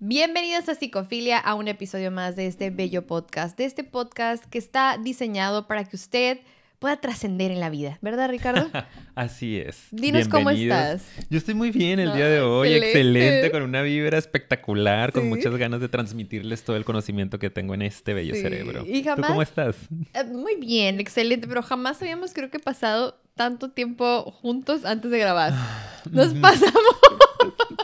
Bienvenidos a Psicofilia, a un episodio más de este bello podcast, de este podcast que está diseñado para que usted pueda trascender en la vida, ¿verdad, Ricardo? Así es. Dinos cómo estás. Yo estoy muy bien el día de hoy, excelente. excelente, con una vibra espectacular, con muchas ganas de transmitirles todo el conocimiento que tengo en este bello Sí. cerebro. Y ¿Tú cómo estás? Eh, Muy bien, excelente, pero jamás habíamos creo que pasado tanto tiempo juntos antes de grabar. Nos pasamos,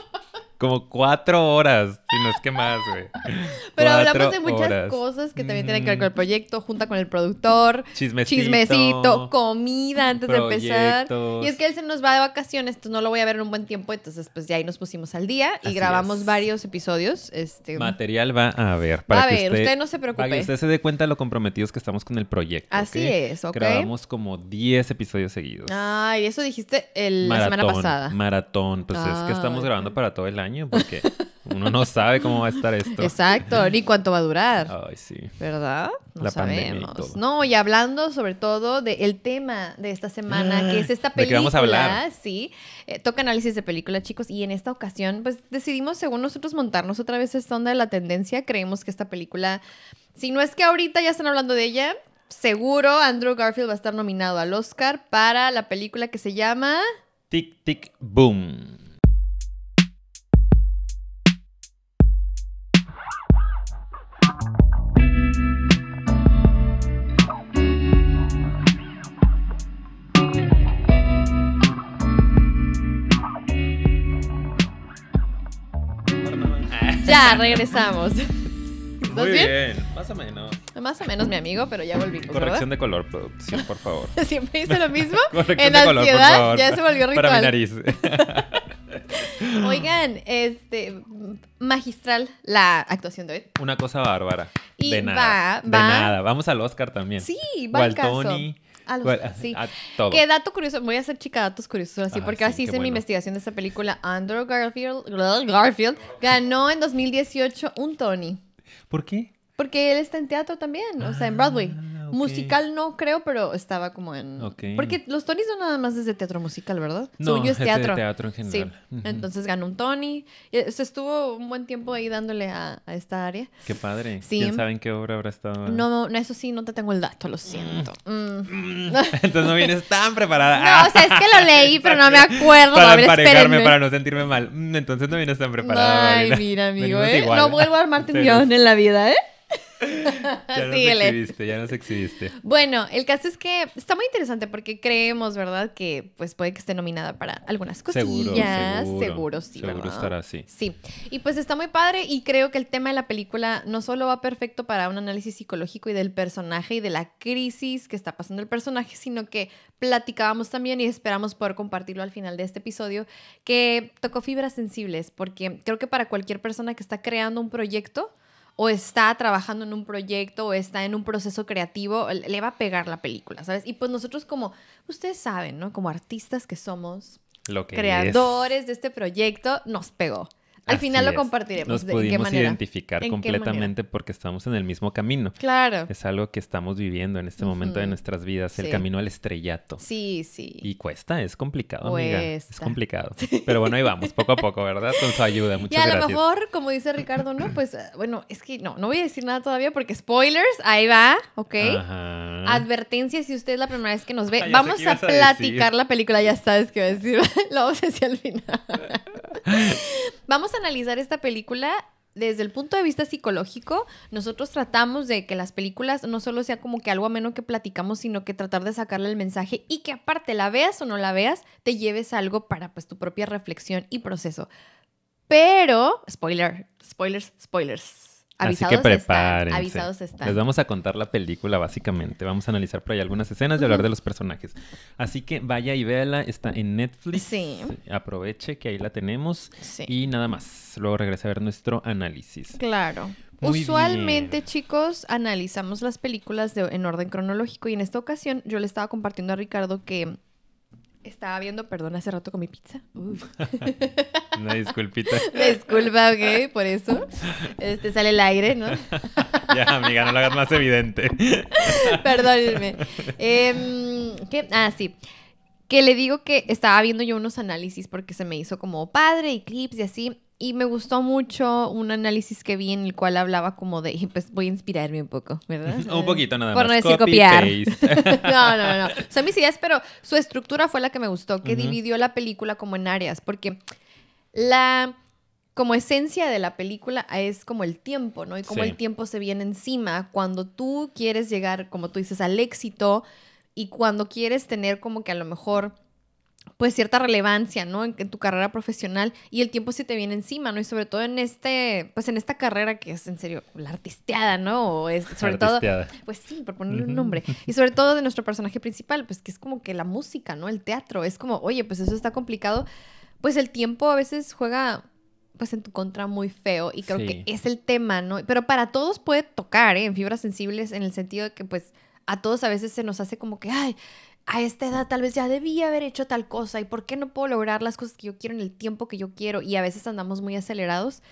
Como cuatro horas, si no es que más, güey. pero hablamos de muchas horas. cosas que también tienen que ver con el Mm. proyecto, junta con el productor, Chismecito. chismecito, comida antes de empezar. Y es que él se nos va de vacaciones, entonces no lo voy a ver en un buen tiempo, entonces pues ya ahí nos pusimos al día y Así grabamos es. varios episodios. Este, Material va a haber. va Para a ver, usted, usted no se Para que preocupe. usted se dé cuenta de lo comprometidos que estamos con el proyecto. Así es, ¿ok? Grabamos como 10 episodios seguidos. Ay, eso dijiste el- la semana pasada. Maratón. Pues es que estamos Ah, grabando para todo el año porque uno no sabe cómo va a estar esto. Exacto, ni cuánto va a durar. Ay, sí. ¿Verdad? No La pandemia y sabemos. todo. No, y hablando sobre todo del tema de esta semana, que es esta ¿De qué película. vamos a hablar? Sí, eh, toca análisis de película, chicos, y en esta ocasión, pues decidimos, según nosotros, montarnos otra vez esta onda de la tendencia. Creemos que esta película, si no es que ahorita ya están hablando de ella, seguro Andrew Garfield va a estar nominado al Oscar para la película que se llama. Tic, tic, boom. Ya, regresamos. ¿Estás Muy bien? bien. Más o menos. Más o menos, mi amigo, pero ya volvimos. ¿verdad? Corrección de color, producción, por favor. Siempre hice lo mismo. Corrección en de color, por ansiedad favor. ya se volvió ritual. Para mi nariz. Oigan, este magistral la actuación de hoy. Una cosa bárbara. Y de nada. va- de va- nada. Vamos al Oscar también. Sí, va al caso. A los- o al- sí. a todo. Qué dato curioso, voy a hacer chica datos curiosos así, Ah, porque sí, así hice mi bueno. investigación de esta película. Andrew Garfield, Garfield ganó en 2018 un Tony. ¿Por qué? Porque él está en teatro también, o sea, en Broadway. Musical no creo, pero estaba como en... Porque los Tonys no nada más es de teatro musical, ¿verdad? No, Suyo es de teatro. teatro en Sí, general. Ujú. entonces ganó un Tony. Se estuvo un buen tiempo ahí dándole a, a esta área. Qué padre. Sí. ¿Quién sabe en qué obra habrá estado? No, no, eso sí, no te tengo el dato, lo siento. Mm. Entonces no vienes tan preparada. No, o sea, es que lo leí, pero no me acuerdo. Para a ver, emparejarme, para no sentirme mal. Mm, Entonces no vienes tan preparada. Ay, mira, amigo, ¿eh? No vuelvo a armarte un Sí. guion en la vida, ¿eh? Ya nos Síguele. exhibiste, ya nos exhibiste. Bueno, el caso es que está muy interesante porque creemos, ¿verdad? Que pues puede que esté nominada para algunas cosillas. Seguro, seguro. Seguro, sí, Seguro ¿verdad? estará así. Sí, y pues está muy padre y creo que el tema de la película no solo va perfecto para un análisis psicológico y del personaje y de la crisis que está pasando el personaje, sino que platicábamos también y esperamos poder compartirlo al final de este episodio, que tocó fibras sensibles, porque creo que para cualquier persona que está creando un proyecto o está trabajando en un proyecto o está en un proceso creativo, le va a pegar la película, ¿sabes? Y pues nosotros como, ustedes saben, ¿no? Como artistas que somos, Lo que creadores de este proyecto, nos pegó. Al Así final lo es. compartiremos. Nos ¿De qué pudimos manera? identificar ¿En qué completamente porque estamos en el mismo camino. Claro. Es algo que estamos viviendo en este momento de nuestras vidas, el camino al estrellato. Sí, sí. Y cuesta, es complicado, amiga. Es complicado. Pero bueno, ahí vamos, poco a poco, ¿verdad? Con su ayuda. Y Muchas a lo gracias. mejor, como dice Ricardo, ¿no? Pues eh, bueno, es que no, no voy a decir nada todavía porque spoilers, ahí va, ¿ok? Ajá. Advertencia si usted es la primera vez que nos ve. Ah, vamos qué a platicar la película, ya sabes qué voy a decir. Lo vamos a decir al final. vamos a analizar esta película desde el punto de vista psicológico. Nosotros tratamos de que las películas no solo sea como que algo ameno que platicamos, sino que tratar de sacarle el mensaje y que aparte la veas o no la veas, te lleves algo para pues tu propia reflexión y proceso. Pero, spoiler, spoilers, spoilers. Así Avisados que están, prepárense. avisados están. Les vamos a contar la película, básicamente. Vamos a analizar por ahí algunas escenas y hablar de los personajes. Así que vaya y véala. Está en Netflix. Sí. Aproveche que ahí la tenemos. Sí. Y nada más. Luego regrese a ver nuestro análisis. Claro. Muy Usualmente, bien. chicos, analizamos las películas de- en orden cronológico y en esta ocasión yo le estaba compartiendo a Ricardo que estaba viendo, perdón, hace rato con mi pizza. Una disculpita. Disculpa, ok, por eso. Este sale el aire, ¿no? ya, amiga, no lo hagas más evidente. Perdónenme. Em, ¿qué? Ah, sí. Que le digo que estaba viendo yo unos análisis porque se me hizo como padre y clips y así. Y me gustó mucho un análisis que vi en el cual hablaba como de, pues voy a inspirarme un poco, ¿verdad? un poquito nada Por más. no decir Copy, copiar. paste. no, no, no. Son mis ideas, pero su estructura fue la que me gustó, que dividió la película como en áreas, porque la como esencia de la película es como el tiempo, ¿no? Y como Sí. el tiempo se viene encima cuando tú quieres llegar, como tú dices, al éxito y cuando quieres tener como que a lo mejor pues cierta relevancia, ¿no? En, en tu carrera profesional y el tiempo se te viene encima, ¿no? Y sobre todo en este, pues en esta carrera que es en serio la artisteada, ¿no? O es sobre todo Artisteada. pues sí, por ponerle un nombre. Y sobre todo de nuestro personaje principal, pues que es como que la música, ¿no? El teatro. Es como, oye, pues eso está complicado. Pues el tiempo a veces juega pues en tu contra muy feo y creo Sí. que es el tema, ¿no? Pero para todos puede tocar, ¿eh? En fibras sensibles en el sentido de que pues a todos a veces se nos hace como que, ay, a esta edad tal vez ya debía haber hecho tal cosa y por qué no puedo lograr las cosas que yo quiero en el tiempo que yo quiero y a veces andamos muy acelerados.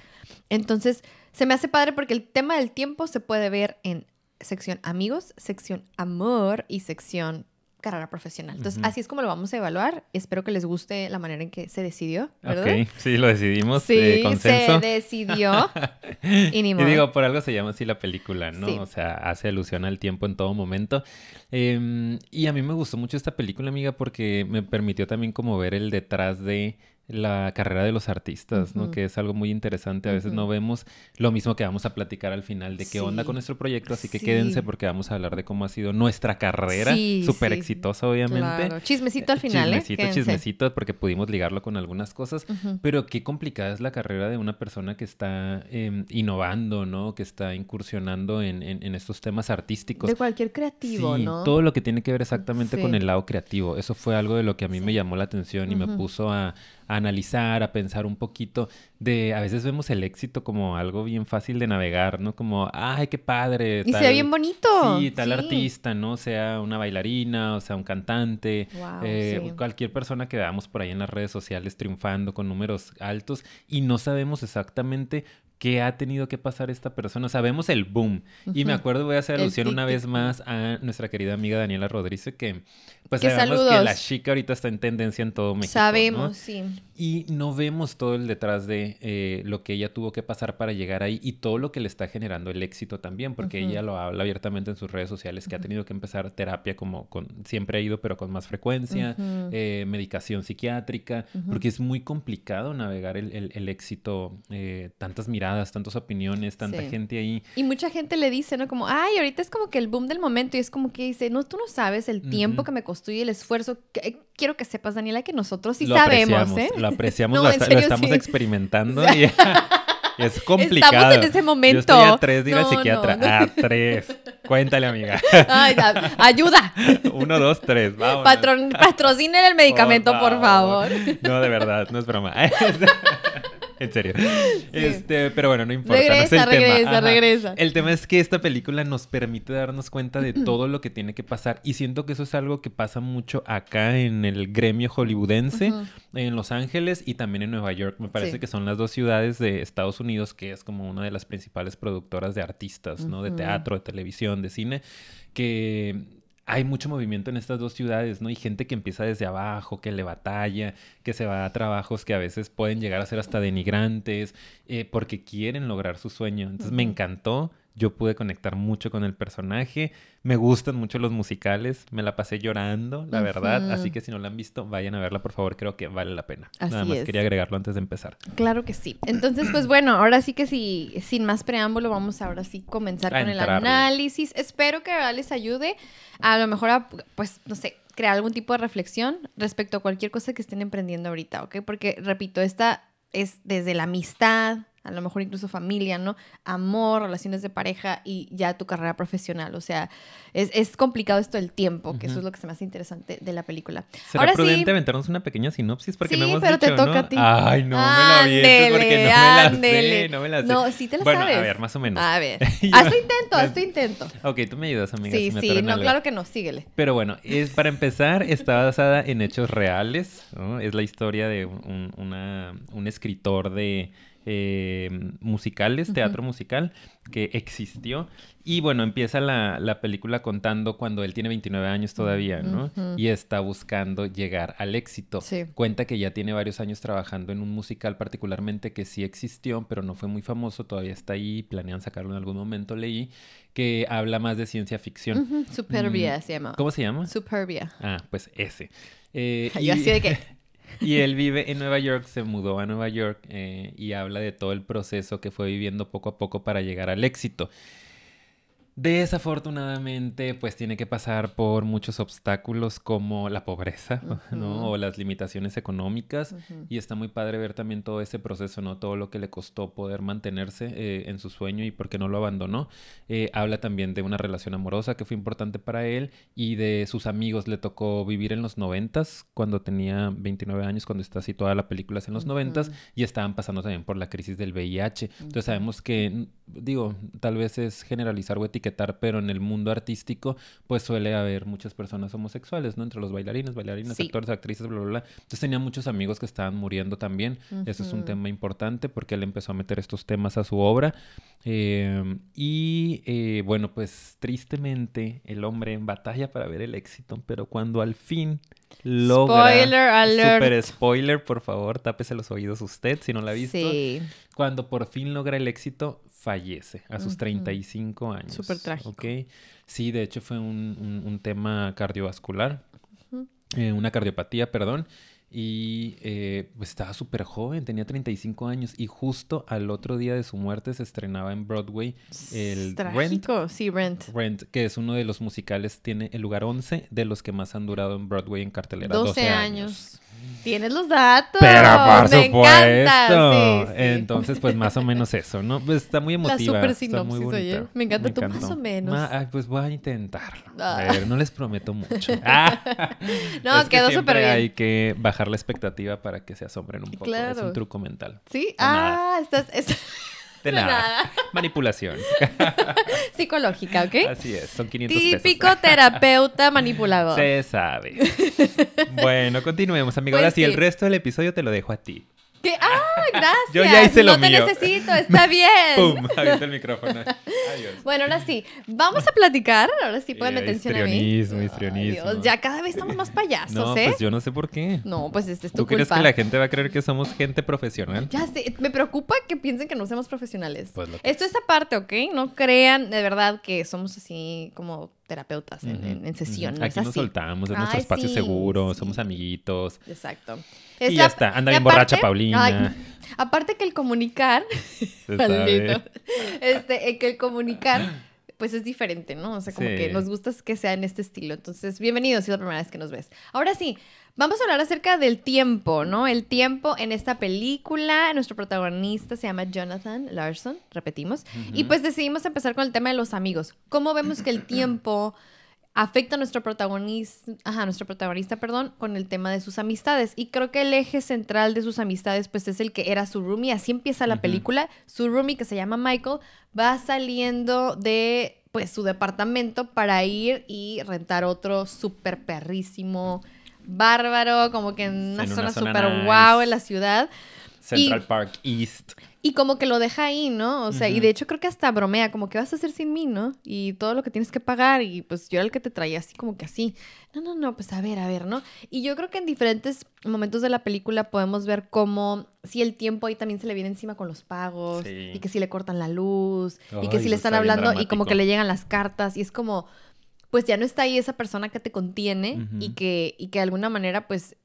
Entonces, se me hace padre porque el tema del tiempo se puede ver en sección amigos, sección amor y sección carrera profesional. Entonces, así es como lo vamos a evaluar. Espero que les guste la manera en que se decidió, ¿verdad? Ok, sí, lo decidimos. Sí, eh, consenso. se decidió. y ni Y modo. digo, por algo se llama así la película, ¿no? Sí. O sea, hace alusión al tiempo en todo momento. Em, y a mí me gustó mucho esta película, amiga, porque me permitió también como ver el detrás de la carrera de los artistas, ¿no? Que es algo muy interesante. A veces no vemos lo mismo que vamos a platicar al final de qué onda con nuestro proyecto, así que Sí. quédense porque vamos a hablar de cómo ha sido nuestra carrera, súper sí. exitosa obviamente. Claro. Chismecito al final, ¿eh? Chismecito, Quédense. chismecito, porque pudimos ligarlo con algunas cosas. Pero qué complicada es la carrera de una persona que está em, innovando, ¿no? Que está incursionando en, en- en estos temas artísticos. De cualquier creativo, ¿no? todo lo que tiene que ver exactamente con el lado creativo. Eso fue algo de lo que a mí me llamó la atención y me puso a, a analizar, a pensar un poquito de, a veces vemos el éxito como algo bien fácil de navegar, ¿no? Como, ay, qué padre. Y se ve tal- bien bonito. Sí, tal Sí. artista, ¿no? Sea una bailarina, o sea, un cantante, Wow, eh, sí. cualquier persona que veamos por ahí en las redes sociales triunfando con números altos y no sabemos exactamente qué ha tenido que pasar esta persona. Sabemos el boom. Y me acuerdo, voy a hacer alusión una vez más a nuestra querida amiga Daniela Rodríguez, que pues Que sabemos que saludos. la chica ahorita está en tendencia en todo México. ¿no? Sabemos, sí. Y no vemos todo el detrás de eh, lo que ella tuvo que pasar para llegar ahí y todo lo que le está generando el éxito también, porque ella lo habla abiertamente en sus redes sociales, que ha tenido que empezar terapia como con, siempre ha ido, pero con más frecuencia, eh, medicación psiquiátrica, porque es muy complicado navegar el, el- el éxito, eh, tantas miradas, tantas opiniones, tanta Sí. gente ahí. Y mucha gente le dice, ¿no? Como, ay, ahorita es como que el boom del momento y es como que dice, no, tú no sabes el tiempo Ujú. que me costó y el esfuerzo. que- eh, quiero que sepas, Daniela, que nosotros sí lo sabemos, apreciamos, ¿eh? lo apreciamos, No, lo, esta- lo serio, estamos sí. experimentando y es complicado. Estamos en ese Yo momento. estoy a tres de ir al No, psiquiatra. no, no. A tres. Cuéntale, amiga. Ay, da- ayuda. Uno, dos, tres. Vamos. Patron, patrocinen el medicamento, por favor. No, de verdad, no es broma. en serio. Este, pero bueno, no importa. no es Regresa, el tema. regresa, Ajá. regresa. El tema es que esta película nos permite darnos cuenta de todo lo que tiene que pasar. Y siento que eso es algo que pasa mucho acá en el gremio hollywoodense, en Los Ángeles y también en Nueva York. Me parece Sí. que son las dos ciudades de Estados Unidos que es como una de las principales productoras de artistas, ¿no? De teatro, de televisión, de cine, que hay mucho movimiento en estas dos ciudades, ¿no? Y gente que empieza desde abajo, que le batalla, que se va a trabajos que a veces pueden llegar a ser hasta denigrantes, eh, porque quieren lograr su sueño. Entonces me encantó. Yo pude conectar mucho con el personaje. Me gustan mucho los musicales. Me la pasé llorando, la verdad. Así que si no la han visto, vayan a verla, por favor. Creo que vale la pena. Nada Así más es. quería agregarlo antes de empezar. Claro que sí. Entonces, pues bueno, ahora sí que sí, sin más preámbulo, vamos ahora sí comenzar A con el análisis. Espero que les ayude a lo mejor a, pues, no sé, crear algún tipo de reflexión respecto a cualquier cosa que estén emprendiendo ahorita, ¿ok? Porque, repito, esta es desde la amistad, a lo mejor incluso familia, ¿no? Amor, relaciones de pareja y ya tu carrera profesional. O sea, es, es complicado esto del tiempo, que eso es lo que se me hace interesante de la película. ¿Será Ahora prudente sí, aventarnos una pequeña sinopsis? Porque Sí, no hemos pero te toca ¿no? a ti. Ay, no me la porque no me la Ándele, sé. No me la sé. No, sí te la bueno, sabes. a ver, más o menos. A ver, haz tu intento, haz tu intento. Ok, tú me ayudas, amiga. Sí, si me sí, no, algo. claro que no, síguele. Pero bueno, es, para empezar, está basada en hechos reales. ¿no? Es la historia de un, una- un escritor de eh, musicales, teatro musical, que existió. Y bueno, empieza la, la, película contando cuando él tiene 29 años todavía, ¿no? Y está buscando llegar al éxito. Cuenta que ya tiene varios años trabajando en un musical particularmente que sí existió, pero no fue muy famoso, todavía está ahí, planean sacarlo en algún momento, leí, que habla más de ciencia ficción. Superbia mm, se llama. ¿Cómo se llama? Superbia. Ah, pues ese. Eh, Yo así de que... Y él vive en Nueva York, se mudó a Nueva York eh, y habla de todo el proceso que fue viviendo poco a poco para llegar al éxito. Desafortunadamente, pues tiene que pasar por muchos obstáculos como la pobreza, ¿no? O las limitaciones económicas. Y está muy padre ver también todo ese proceso, ¿no? Todo lo que le costó poder mantenerse eh, en su sueño y por qué no lo abandonó. Eh, habla también de una relación amorosa que fue importante para él y de sus amigos. Le tocó vivir en los noventas, cuando tenía 29 años, cuando está toda la película en los noventas, y estaban pasando también por la crisis del VIH. Entonces sabemos que, digo, tal vez es generalizar o etiquetar pero en el mundo artístico, pues suele haber muchas personas homosexuales, ¿no? Entre los bailarines, bailarinas, actores, actrices, bla, bla, bla. Entonces tenía muchos amigos que estaban muriendo también. Eso es un tema importante porque él empezó a meter estos temas a su obra. Em, y eh, bueno, pues tristemente el hombre en batalla para ver el éxito, pero cuando al fin logra... Spoiler alert. Super spoiler, por favor, tápese los oídos usted si no la ha visto. Sí. Cuando por fin logra el éxito, fallece a sus 35 años. Súper trágico. Sí, de hecho fue un, tema cardiovascular, eh, una cardiopatía, perdón. Y eh, pues estaba súper joven, tenía 35 años y justo al otro día de su muerte se estrenaba en Broadway el Rent. Sí, Rent. Rent, que es uno de los musicales, tiene el lugar 11 de los que más han durado en Broadway en cartelera. 12, años. Tienes los datos. Pero por Me supuesto. Entonces, pues más o menos eso, ¿no? Pues está muy emotiva. La super sinopsis, oye. Me encanta tú más o menos. pues voy a intentarlo. A ah. ver, no les prometo mucho. Ah. no, quedó súper bien. Hay que bajar la expectativa para que se asombren un poco. Claro. Es un truco mental. Sí. ah, estás... De nada. Manipulación. Psicológica, ¿ok? Así es, son 500 Típico terapeuta manipulador. Se sabe. bueno, continuemos, amigo. Pues Ahora sí, el resto del episodio te lo dejo a ti. ¿Qué? ¡Ah, gracias! Yo ya hice lo mío. No te necesito, está bien. ¡Pum! Avienta el micrófono. Adiós. Bueno, ahora sí. Vamos a platicar. Ahora sí, pueden atención a mí. Histrionismo, histrionismo. ya cada vez estamos más payasos, no, ¿eh? pues yo no sé por qué. No, pues este es tu ¿Tú crees que la gente va a creer que somos gente profesional? Ya sé. Me preocupa que piensen que no somos profesionales. Pues Esto es aparte, ¿ok? No crean de verdad que somos así como terapeutas en, sesión. Aquí nos soltamos, es nuestro espacio seguro, somos amiguitos. Exacto. y ya está, anda bien borracha Paulina. aparte que el comunicar, este, eh, que el comunicar, pues es diferente, ¿no? O sea, como que nos gusta que sea en este estilo. Entonces, bienvenidos si es la primera vez que nos ves. Ahora sí, Vamos a hablar acerca del tiempo, ¿no? El tiempo en esta película. Nuestro protagonista se llama Jonathan Larson, repetimos. Y pues decidimos empezar con el tema de los amigos. ¿Cómo vemos que el tiempo afecta a nuestro protagonista, ajá, nuestro protagonista, perdón, con el tema de sus amistades. Y creo que el eje central de sus amistades, pues es el que era su roomie. Así empieza la película. Su roomie, que se llama Michael, va saliendo de, pues, su departamento para ir y rentar otro súper perrísimo bárbaro, como que en una, zona, súper guau en la ciudad. Central Park East. Y como que lo deja ahí, ¿no? O sea, y de hecho creo que hasta bromea, como que vas a hacer sin mí, ¿no? Y todo lo que tienes que pagar, y pues yo era el que te traía así como que así. No, no, no, pues a ver, a ver, ¿no? Y yo creo que en diferentes momentos de la película podemos ver cómo si el tiempo ahí también se le viene encima con los pagos, y que si le cortan la luz, y que si le están hablando y como que le llegan las cartas, y es como pues ya no está ahí esa persona que te contiene y, que, y que de alguna manera pues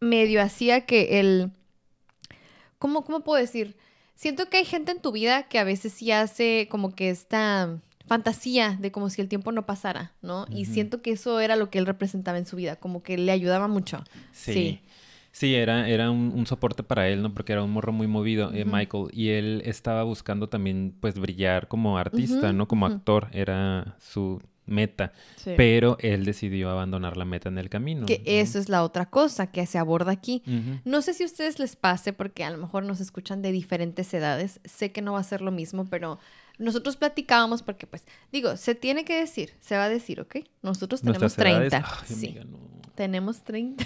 medio hacía que el... ¿Cómo, ¿Cómo puedo decir? Siento que hay gente en tu vida que a veces sí hace como que esta fantasía de como si el tiempo no pasara, ¿no? Y siento que eso era lo que él representaba en su vida, como que le ayudaba mucho. Sí. sí. era, era un, soporte para él, ¿no? Porque era un morro muy movido, eh, Michael. Y él estaba buscando también, pues, brillar como artista, ¿no? Como actor. Era su meta, pero él decidió abandonar la meta en el camino. Que eso es la otra cosa que se aborda aquí. No sé si a ustedes les pase, porque a lo mejor nos escuchan de diferentes edades, sé que no va a ser lo mismo, pero nosotros platicábamos porque, pues, digo, se tiene que decir, se va a decir, ¿ok? Nosotros tenemos 30. sí. tenemos 30.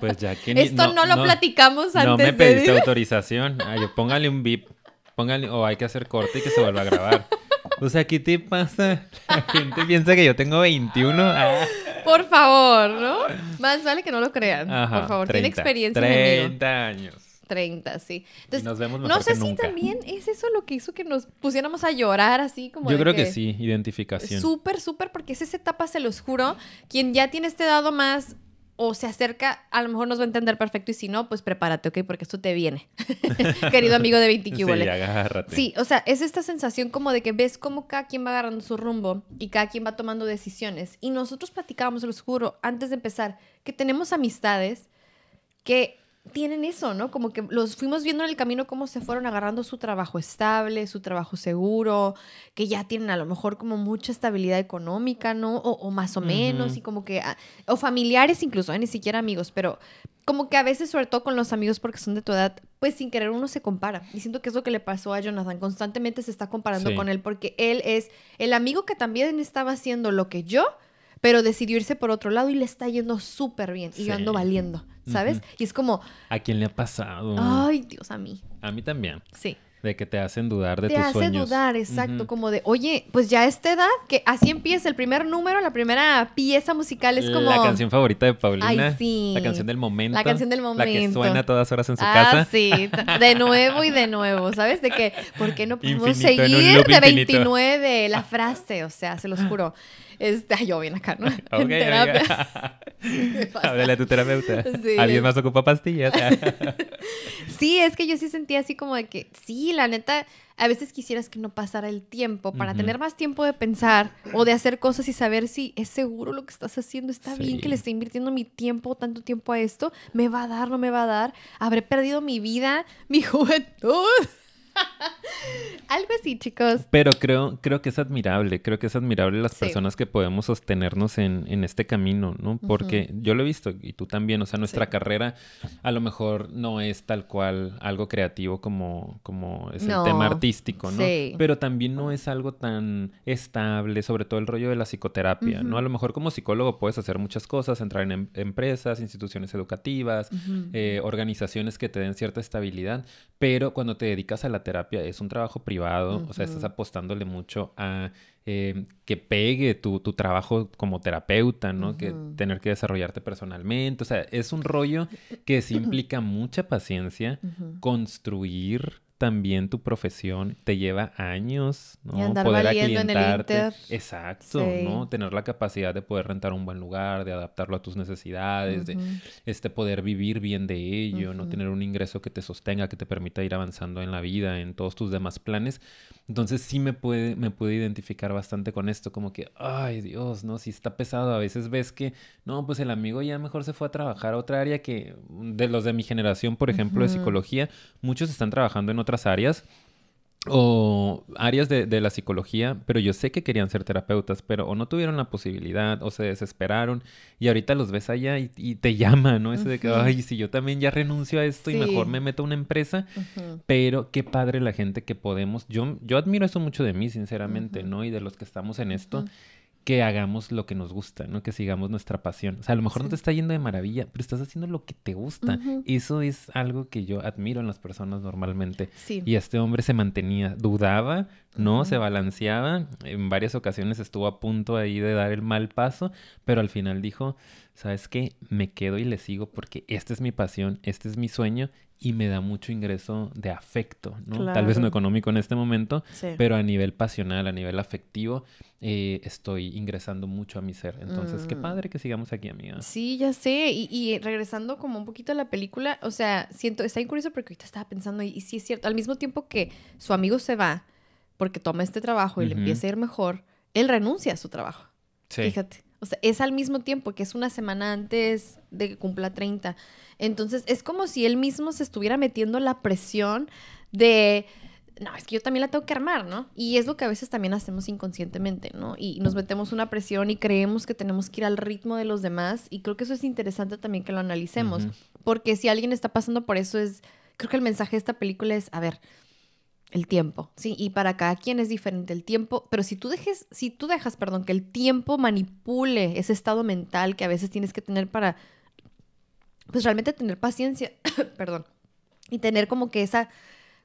Pues ya que Esto no, lo platicamos antes No me pediste autorización. Ay, póngale un bip. Póngale, o hay que hacer corte y que se vuelva a grabar. O sea, ¿qué te pasa? La gente piensa que yo tengo 21. Ah. Por favor, ¿no? Más vale que no lo crean. Por favor, tiene experiencia. 30 años. 30, sí. Entonces, nos vemos no sé si también es eso lo que hizo que nos pusiéramos a llorar así como. Yo creo que, sí, identificación. Súper, súper, porque es esa etapa, se los juro. Quien ya tiene este dado más o se acerca, a lo mejor nos va a entender perfecto y si no, pues prepárate, ¿ok? Porque esto te viene, querido amigo de 20 Sí, agárrate. Sí, o sea, es esta sensación como de que ves cómo cada quien va agarrando su rumbo y cada quien va tomando decisiones. Y nosotros platicábamos, los juro, antes de empezar, que tenemos amistades que tienen eso, ¿no? Como que los fuimos viendo en el camino cómo se fueron agarrando su trabajo estable, su trabajo seguro, que ya tienen a lo mejor como mucha estabilidad económica, ¿no? O, más o menos, y como que, ah, o familiares incluso, ¿eh? ni siquiera amigos, pero como que a veces, sobre todo con los amigos porque son de tu edad, pues sin querer uno se compara. Y siento que es lo que le pasó a Jonathan, constantemente se está comparando con él porque él es el amigo que también estaba haciendo lo que yo, pero decidió irse por otro lado y le está yendo súper bien y yo ando valiendo. ¿sabes? Y es como... ¿A quién le ha pasado? Ay, Dios, a mí. A mí también. Sí. De que te hacen dudar de tus sueños. Te hace dudar, exacto. Como de, oye, pues ya a esta edad, que así empieza el primer número, la primera pieza musical es como... La canción favorita de Paulina. Ay, sí. La canción del momento. La canción del momento. La que suena todas horas en su ah, casa. sí. De nuevo y de nuevo, ¿sabes? De que, ¿por qué no podemos seguir de 29? La frase, o sea, se los juro. Este, ay, yo bien acá, ¿no? Ok, terapia. Háblale a tu terapeuta. Sí. ¿Alguien más ocupa pastillas? sí, es que yo sí sentía así como de que, sí, la neta, a veces quisieras que no pasara el tiempo para tener más tiempo de pensar o de hacer cosas y saber si es seguro lo que estás haciendo, está bien que le esté invirtiendo mi tiempo, tanto tiempo a esto, me va a dar, no me va a dar, habré perdido mi vida, mi juventud. Algo así, chicos. Pero creo, creo que es admirable, creo que es admirable las personas que podemos sostenernos en, en este camino, ¿no? Porque yo lo he visto y tú también, o sea, nuestra carrera a lo mejor no es tal cual algo creativo como, como es el tema artístico, ¿no? Pero también no es algo tan estable, sobre todo el rollo de la psicoterapia, ¿no? A lo mejor como psicólogo puedes hacer muchas cosas, entrar en em, empresas, instituciones educativas, eh, organizaciones que te den cierta estabilidad, pero cuando te dedicas a la terapia es un trabajo privado, o sea, estás apostándole mucho a eh, que pegue tu, trabajo como terapeuta, ¿no? Que tener que desarrollarte personalmente, o sea, es un rollo que sí implica mucha paciencia, construir también tu profesión te lleva años, ¿no? Y andar poder aclientarte. Exacto, ¿no? Tener la capacidad de poder rentar un buen lugar, de adaptarlo a tus necesidades, de este poder vivir bien de ello, no tener un ingreso que te sostenga, que te permita ir avanzando en la vida, en todos tus demás planes. Entonces sí me puede, me puede identificar bastante con esto, como que, ay Dios, ¿no? Si está pesado, a veces ves que, no, pues el amigo ya mejor se fue a trabajar a otra área que, de los de mi generación, por ejemplo, de psicología, muchos están trabajando en otra áreas o áreas de, la psicología, pero yo sé que querían ser terapeutas, pero o no tuvieron la posibilidad o se desesperaron y ahorita los ves allá y, te llaman, ¿no? Ese de que, ay, si yo también ya renuncio a esto y mejor me meto a una empresa, pero qué padre la gente que podemos, yo, yo admiro eso mucho de mí, sinceramente, ¿no? Y de los que estamos en esto, que hagamos lo que nos gusta, ¿no? Que sigamos nuestra pasión. O sea, a lo mejor no te está yendo de maravilla, pero estás haciendo lo que te gusta. Eso es algo que yo admiro en las personas normalmente. Sí. Y este hombre se mantenía, dudaba, ¿no? Se balanceaba. En varias ocasiones estuvo a punto ahí de dar el mal paso, pero al final dijo, ¿sabes qué? Me quedo y le sigo porque esta es mi pasión, este es mi sueño y me da mucho ingreso de afecto, ¿no? Tal vez no económico en este momento, pero a nivel pasional, a nivel afectivo, eh, estoy ingresando mucho a mi ser. Entonces, qué mm. padre que sigamos aquí, amiga. Sí, ya sé. Y, regresando como un poquito a la película, o sea, siento, está curioso porque ahorita estaba pensando, y, y, sí es cierto, al mismo tiempo que su amigo se va porque toma este trabajo y le empieza a ir mejor, él renuncia a su trabajo. Sí. Fíjate. O sea, es al mismo tiempo que es una semana antes de que cumpla 30. Entonces, es como si él mismo se estuviera metiendo la presión de, no, es que yo también la tengo que armar, ¿no? Y es lo que a veces también hacemos inconscientemente, ¿no? Y nos metemos una presión y creemos que tenemos que ir al ritmo de los demás. Y creo que eso es interesante también que lo analicemos. Porque si alguien está pasando por eso, es, creo que el mensaje de esta película es, a ver, El tiempo, sí, y para cada quien es diferente el tiempo, pero si tú dejes, si tú dejas, perdón, que el tiempo manipule ese estado mental que a veces tienes que tener para, pues realmente tener paciencia, perdón, y tener como que esa,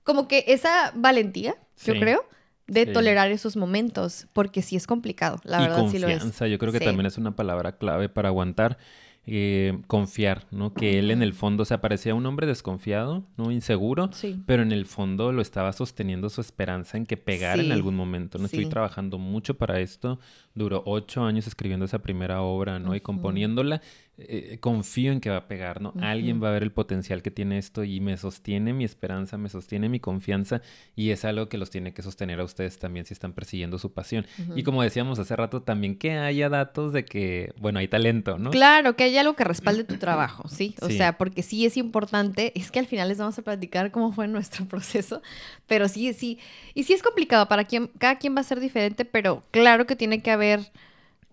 como que esa valentía, yo creo, de Sí. tolerar esos momentos, porque sí es complicado, la y verdad sí lo es. confianza, yo creo que Sí. también es una palabra clave para aguantar. Eh, confiar, ¿no? Que él en el fondo, o sea, parecía un hombre desconfiado, ¿no? Inseguro, Sí. pero en el fondo lo estaba sosteniendo su esperanza en que pegara en algún momento. No estoy trabajando mucho para esto. Duró ocho años escribiendo esa primera obra, ¿no? Y componiéndola. Eh, confío en que va a pegar, ¿no? Alguien va a ver el potencial que tiene esto y me sostiene mi esperanza, me sostiene mi confianza y es algo que los tiene que sostener a ustedes también si están persiguiendo su pasión. Y como decíamos hace rato, también que haya datos de que, bueno, hay talento, ¿no? Claro, que haya algo que respalde tu trabajo, ¿sí? O Sí. sea, porque sí es importante, es que al final les vamos a platicar cómo fue nuestro proceso, pero sí, sí, y sí es complicado para quien, cada quien va a ser diferente, pero claro que tiene que haber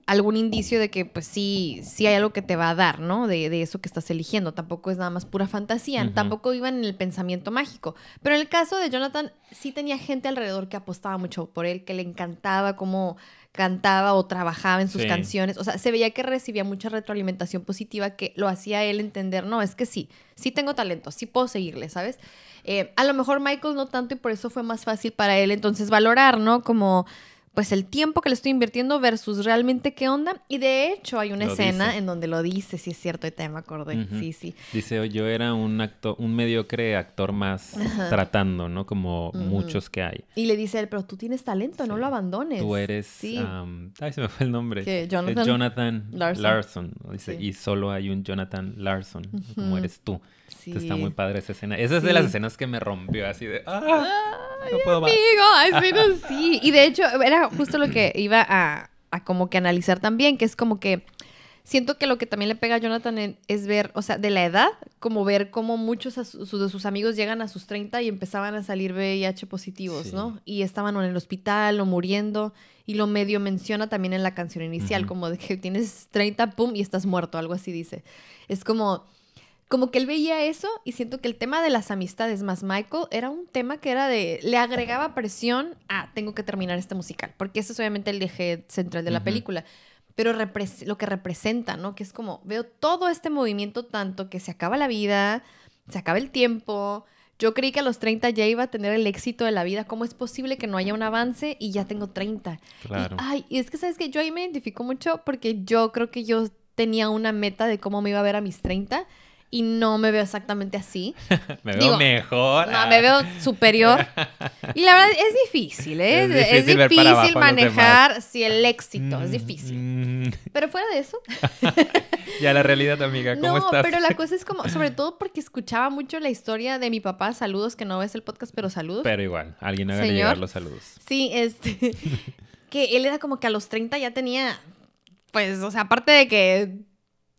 algún indicio de que pues sí, sí hay algo que te va a dar, ¿no? De, de eso que estás eligiendo, tampoco es nada más pura fantasía, tampoco iban en el pensamiento mágico, pero en el caso de Jonathan sí tenía gente alrededor que apostaba mucho por él, que le encantaba cómo cantaba o trabajaba en sus Sí. canciones, o sea, se veía que recibía mucha retroalimentación positiva que lo hacía él entender, no, es que sí, sí tengo talento, sí puedo seguirle, ¿sabes? Eh, a lo mejor Michael no tanto y por eso fue más fácil para él entonces valorar, ¿no? Como pues el tiempo que le estoy invirtiendo versus realmente qué onda. Y de hecho hay una Lo escena dice. en donde lo dice, sí es cierto, ahorita ya me acordé, sí, sí. Dice, yo era un actor, un mediocre actor más Ajá. tratando, ¿no? Como muchos que hay. Y le dice él, pero tú tienes talento, no lo abandones. Tú eres, Sí. ay, se me fue el nombre. ¿Qué? Es Jonathan Jonathan Larson. Larson. dice, Sí. y solo hay un Jonathan Larson, como eres tú. Sí. Está muy padre esa escena. Esa es de las escenas que me rompió así de, ah, no puedo más. Amigo, ay, sí, no, sí. Y de hecho, era justo lo que iba a, a como que analizar también, que es como que siento que lo que también le pega a Jonathan es ver, o sea, de la edad, como ver cómo muchos de sus amigos llegan a sus 30 y empezaban a salir VIH positivos, Sí. ¿no? Y estaban en el hospital o muriendo. Y lo medio menciona también en la canción inicial, como de que tienes 30, pum, y estás muerto, algo así dice. Es como, como que él veía eso y siento que el tema de las amistades más Michael era un tema que era de, le agregaba presión a tengo que terminar este musical, porque ese es obviamente el eje central de la película, pero lo que representa, ¿no? Que es como, veo todo este movimiento tanto que se acaba la vida, se acaba el tiempo. Yo creí que a los 30 ya iba a tener el éxito de la vida. ¿Cómo es posible que no haya un avance y ya tengo 30? Y, Claro. ay, y es que, ¿sabes que Yo ahí me identifico mucho porque yo creo que yo tenía una meta de cómo me iba a ver a mis 30 y no me veo exactamente así. me veo digo, mejor. No, ah. me veo superior. Y la verdad es difícil, ¿eh? Es Es difícil abajo manejar si el éxito, es difícil. mm. Pero fuera de eso, Ya la realidad, amiga, ¿cómo no, estás? pero la cosa es como, sobre todo porque escuchaba mucho la historia de mi papá, saludos, que no ves el podcast, pero saludos. Pero igual, alguien haga llegar los saludos. Sí, este, que él era como que a los 30 ya tenía, pues, o sea, aparte de que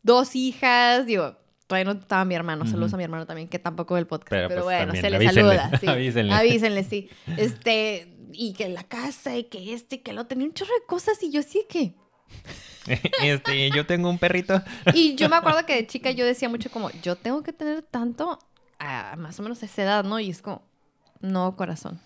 dos hijas, digo, todavía no estaba mi hermano, saludos a mi hermano también, que tampoco ve el podcast, Pero, pero, pues, bueno, se le saluda, sí. avísenle. Avísenle, sí. Este, y que la casa y que este y que lo tenía un chorro de cosas y yo sí que... este, yo tengo un perrito. Y yo me acuerdo que de chica yo decía mucho como, yo tengo que tener tanto a más o menos esa edad, ¿no? Y es como, no, corazón.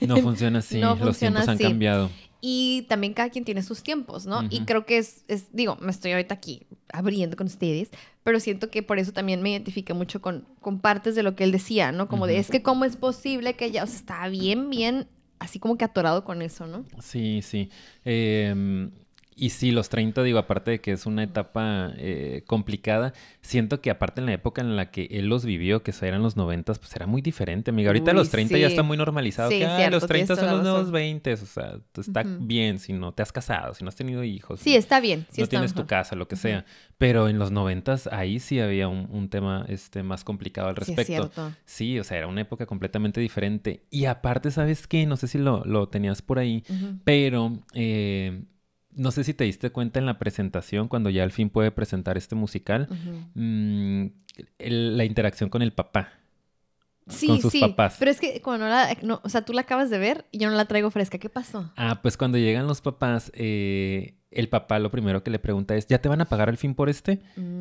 No funciona así. No los funciona tiempos han cambiado. Y también cada quien tiene sus tiempos, ¿no? Y creo que es, es, digo, me estoy ahorita aquí abriendo con ustedes, pero siento que por eso también me identifiqué mucho con, con partes de lo que él decía, ¿no? Como de, es que cómo es posible que o sea, estaba bien, bien, así como que atorado con eso, ¿no? Sí, sí. Eh, y sí, los 30, digo, aparte de que es una etapa eh, complicada, siento que aparte en la época en la que él los vivió, que eran los 90, pues era muy diferente, amiga. Ahorita Uy, los 30 ya está muy normalizado. Sí, que "Ay, cierto, los 30 tienes son los nuevos razón. 20. O sea, está bien si no te has casado, si no has tenido hijos. Sí, está bien. Sí no está tienes tu casa, lo que sea. Pero en los 90 ahí sí había un, un tema este, más complicado al Sí, es respecto. cierto. Sí, o sea, era una época completamente diferente. Y aparte, ¿sabes qué? No sé si lo, lo tenías por ahí, pero eh, no sé si te diste cuenta en la presentación, cuando ya al fin puede presentar este musical, mm, el- la interacción con el papá. Sí, con sus sí. papás. Pero es que cuando no la, no, o sea, tú la acabas de ver y yo no la traigo fresca. ¿Qué pasó? Ah, pues cuando llegan los papás, eh, el papá lo primero que le pregunta es, ¿ya te van a pagar el fin por este?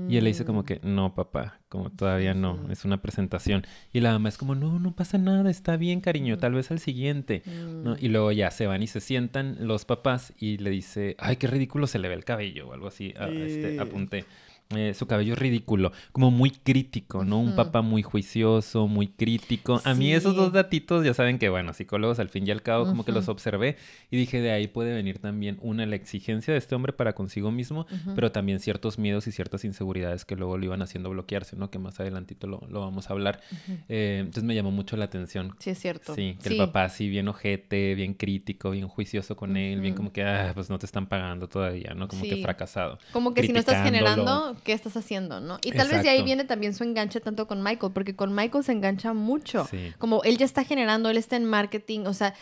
Y él le dice como Mm. que, no, papá, como todavía no, es una presentación. Y la mamá es como, no, no pasa nada, está bien, cariño, tal vez al siguiente. ¿no? Mm. Y luego ya se van y se sientan los papás y le dice, ay, qué ridículo se le ve el cabello o algo así, a- este, apunté. Eh, su cabello es ridículo, como muy crítico, ¿no? Un papá muy juicioso, muy crítico. A mí esos dos datitos, ya saben que, bueno, psicólogos al fin y al cabo como que los observé y dije, de ahí puede venir también una, la exigencia de este hombre para consigo mismo, pero también ciertos miedos y ciertas inseguridades que luego lo iban haciendo bloquearse, ¿no? Que más adelantito lo, lo vamos a hablar. Eh, entonces me llamó mucho la atención. Sí, es cierto. Sí, que Sí. el papá así bien ojete, bien crítico, bien juicioso con él, bien como que, ah, pues no te están pagando todavía, ¿no? Como que Sí. fracasado. Como que si no estás criticándolo. ¿Qué estás haciendo, no? Y tal vez de ahí viene también su enganche tanto con Michael, porque con Michael se engancha mucho. Sí. Como él ya está generando, él está en marketing, o sea,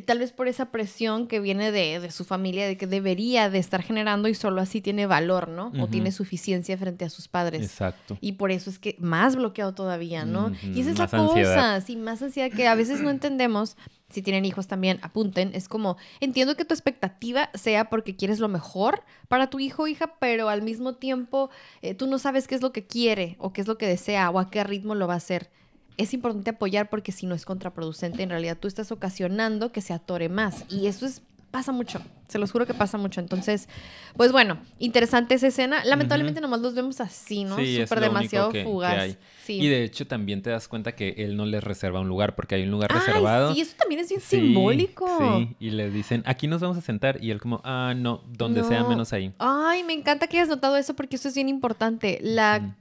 tal vez por esa presión que viene de, de su familia, de que debería de estar generando y solo así tiene valor, ¿no? O tiene suficiencia frente a sus padres. Exacto. Y por eso es que más bloqueado todavía, ¿no? Y esa es más la cosa, ansiedad. sí, más ansiedad que a veces no entendemos. Si tienen hijos también, apunten. Es como, entiendo que tu expectativa sea porque quieres lo mejor para tu hijo o hija, pero al mismo tiempo eh, tú no sabes qué es lo que quiere o qué es lo que desea o a qué ritmo lo va a hacer. Es importante apoyar porque si no es contraproducente, en realidad tú estás ocasionando que se atore más. Y eso es pasa mucho, se los juro que pasa mucho. Entonces, pues bueno, interesante esa escena. Lamentablemente nomás los vemos así, ¿no? Sí, Súper demasiado que- que fugaz. hay. Sí. Y de hecho también te das cuenta que él no les reserva un lugar, porque hay un lugar Ay, reservado. sí, eso también es bien Sí, simbólico. Sí, y le dicen, aquí nos vamos a sentar. Y él como, ah, no, donde sea No. menos ahí. Ay, me encanta que hayas notado eso porque eso es bien importante. La,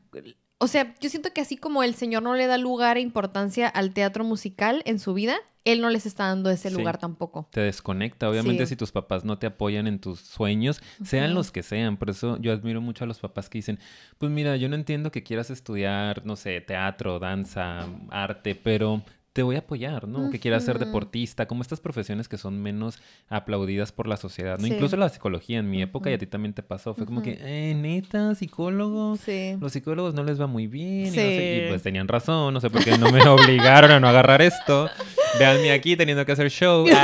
o sea, yo siento que así como el señor no le da lugar e importancia al teatro musical en su vida, él no les está dando ese Sí. lugar tampoco. Te desconecta. Obviamente, Sí. si tus papás no te apoyan en tus sueños, sean los que sean. Por eso yo admiro mucho a los papás que dicen, pues mira, yo no entiendo que quieras estudiar, no sé, teatro, danza, arte, pero te voy a apoyar, ¿no? Que quieras ser deportista, como estas profesiones que son menos aplaudidas por la sociedad, ¿no? Sí. Incluso la psicología en mi época y a ti también te pasó. Fue como que, eh, neta, psicólogo. Sí. Los psicólogos no les va muy bien. Y, no sé- y Sí. pues tenían razón, no sé por qué no me obligaron a no agarrar esto. Véanme aquí teniendo que hacer show.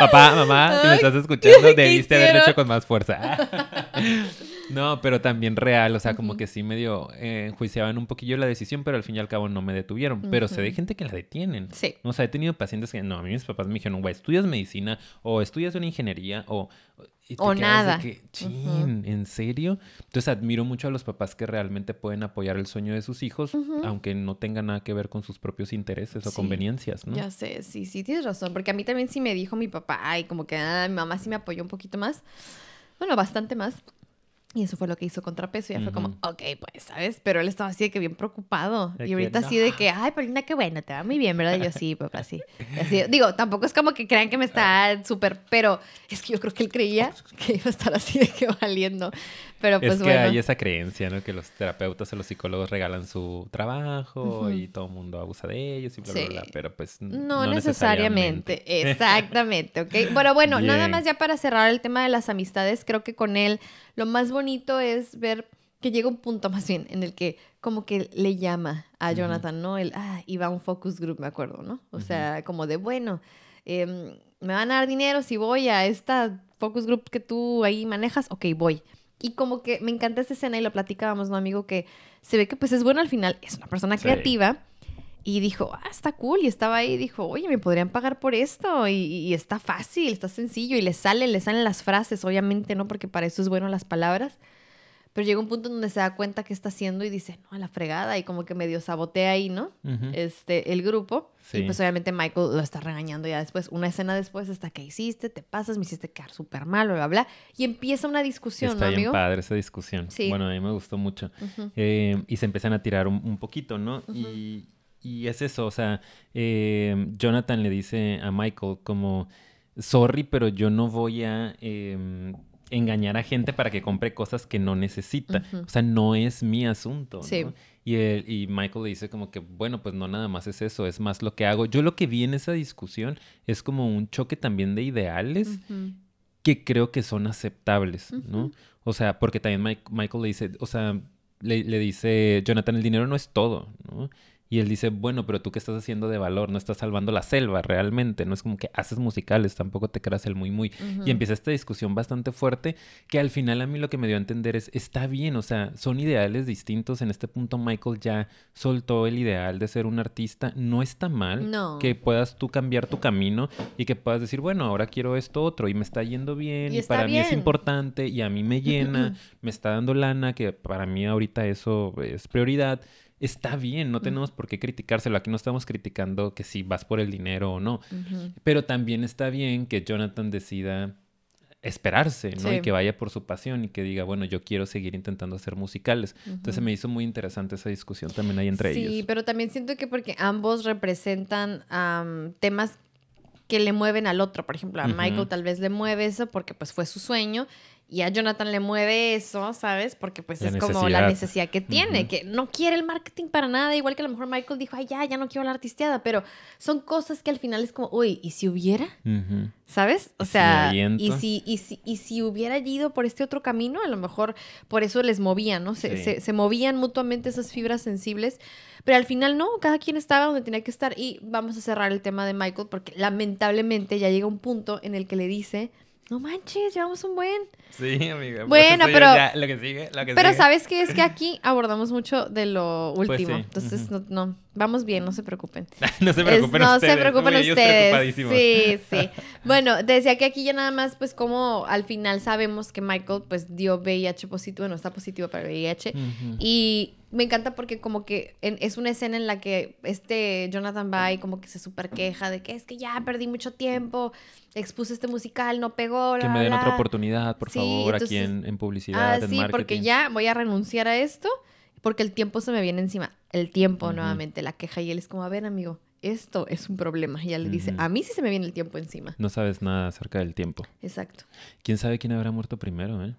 Papá, mamá, si me estás escuchando, ¿qué debiste haberlo hecho con más fuerza. No, pero también real, o sea, como que sí medio eh, enjuiciaban un poquillo la decisión, pero al fin y al cabo no me detuvieron. Pero sé de gente que la detienen. Sí. O sea, he tenido pacientes que, no, a mí mis papás me dijeron, güey, estudias medicina o estudias una ingeniería o... O nada. que, "Chin, ¿en serio? Entonces admiro mucho a los papás que realmente pueden apoyar el sueño de sus hijos, aunque no tenga nada que ver con sus propios intereses o Sí. conveniencias, ¿no? Ya sé, sí, sí, tienes razón. Porque a mí también sí me dijo mi papá, ay, como que ah, mi mamá sí me apoyó un poquito más. Bueno, bastante más. Y eso fue lo que hizo Contrapeso. Y ya fue como, ok, pues, ¿sabes? Pero él estaba así de que bien preocupado. De y ahorita así de que, ay, Paulina, qué bueno, te va muy bien, ¿verdad? Y yo, sí, papá, sí. Así, digo, tampoco es como que crean que me está súper, pero es que yo creo que él creía que iba a estar así de que valiendo. Pero pues es que bueno. hay esa creencia, ¿no? Que los terapeutas o los psicólogos regalan su trabajo y todo el mundo abusa de ellos y bla, Sí. bla, bla. Pero pues n- No, necesariamente. Exactamente, ¿ok? Bueno, bueno, nada más ya para cerrar el tema de las amistades, creo que con él lo más bonito es ver que llega un punto más bien en el que como que le llama a. Jonathan, ¿no? El, ah, iba a un focus group, me acuerdo, ¿no? O sea, como de, bueno, em, me van a dar dinero si voy a esta focus group que tú ahí manejas, ok, voy. Y como que me encanta esta escena y lo platicábamos, ¿no, amigo? Que se ve que pues es bueno al final, es una persona Sí. creativa. Y dijo, ah, está cool. Y estaba ahí y dijo, oye, me podrían pagar por esto. Y, y está fácil, está sencillo. Y le sale, le salen las frases, obviamente, ¿no? Porque para eso es bueno las palabras. Pero llega un punto donde se da cuenta qué está haciendo y dice, no, a la fregada. Y como que medio sabotea ahí, ¿no? Este, el grupo. Y Sí. pues obviamente Michael lo está regañando ya después. Una escena después está, ¿qué hiciste? Te pasas, me hiciste quedar súper mal, bla, bla, bla. Y empieza una discusión, Está ¿no, bien amigo? padre esa discusión. Sí. Bueno, a mí me gustó mucho. Eh, y se empiezan a tirar un, un poquito, ¿no? Y, y es eso, o sea, eh, Jonathan le dice a Michael como, sorry, pero yo no voy a eh, engañar a gente para que compre cosas que no necesita. O sea, no es mi asunto. ¿no? Sí. Y, él- y Michael le dice como que, bueno, pues no nada más es eso, es más lo que hago. Yo lo que vi en esa discusión es como un choque también de ideales que creo que son aceptables, ¿no? O sea, porque también Mike- Michael le dice, o sea, le, le dice, Jonathan, el dinero no es todo, ¿no? Y él dice, bueno, pero tú qué estás haciendo de valor, no estás salvando la selva realmente, no es como que haces musicales, tampoco te creas el muy muy. Y empieza esta discusión bastante fuerte que al final a mí lo que me dio a entender es, está bien, o sea, son ideales distintos, en este punto Michael ya soltó el ideal de ser un artista, no está mal No. que puedas tú cambiar tu camino y que puedas decir, bueno, ahora quiero esto otro y me está yendo bien Y y, para mí es bien. importante y a mí me llena, me está dando lana, que para mí ahorita eso es prioridad. Está bien, no tenemos por qué criticárselo. Aquí no estamos criticando que si vas por el dinero o no. Pero también está bien que Jonathan decida esperarse, ¿no? Sí. Y que vaya por su pasión y que diga, bueno, yo quiero seguir intentando hacer musicales. Entonces me hizo muy interesante esa discusión también ahí entre sí, ellos. pero también siento que porque ambos representan temas que le mueven al otro. Por ejemplo, a. Michael tal vez le mueve eso porque pues fue su sueño. Y a Jonathan le mueve eso, ¿sabes? Porque pues La es como la necesidad. que tiene, que no quiere el marketing para nada, igual que a lo mejor Michael dijo, ay, ya, ya no quiero la artisteada, pero son cosas que al final es como, uy, ¿y si hubiera? ¿Sabes? O sea, y si, y, si, y si hubiera ido por este otro camino, a lo mejor por eso les movían, ¿no? Se, Sí. se, se movían mutuamente esas fibras sensibles, pero al final no, cada quien estaba donde tenía que estar y vamos a cerrar el tema de Michael porque lamentablemente ya llega un punto en el que le dice, no manches, llevamos un buen. Sí, amiga. Bueno, eso pero- ya, lo que sigue, lo que Pero sigue. sabes que es que aquí abordamos mucho de lo Pues último, sí, entonces no, no, vamos bien, no se preocupen. no se Es- preocupen no ustedes. se preocupen Uy, ustedes. Sí, sí. Bueno, decía que aquí ya nada más, pues como al final sabemos que Michael pues dio VIH positivo, no está positivo para VIH. Ujú. Y me encanta porque como que en- es una escena en la que este Jonathan va y como que se super queja de que es que ya perdí mucho tiempo, expuse este musical, no pegó, Que me den bla, otra bla". oportunidad, por Sí, favor, aquí en, en publicidad, Ah, en sí, marketing. porque ya voy a renunciar a esto porque el tiempo se me viene encima. El tiempo, nuevamente, la queja. Y él es como, a ver, amigo, esto es un problema. Y ella le dice, a mí sí se me viene el tiempo encima. No sabes nada acerca del tiempo. Exacto. ¿Quién sabe quién habrá muerto primero, eh?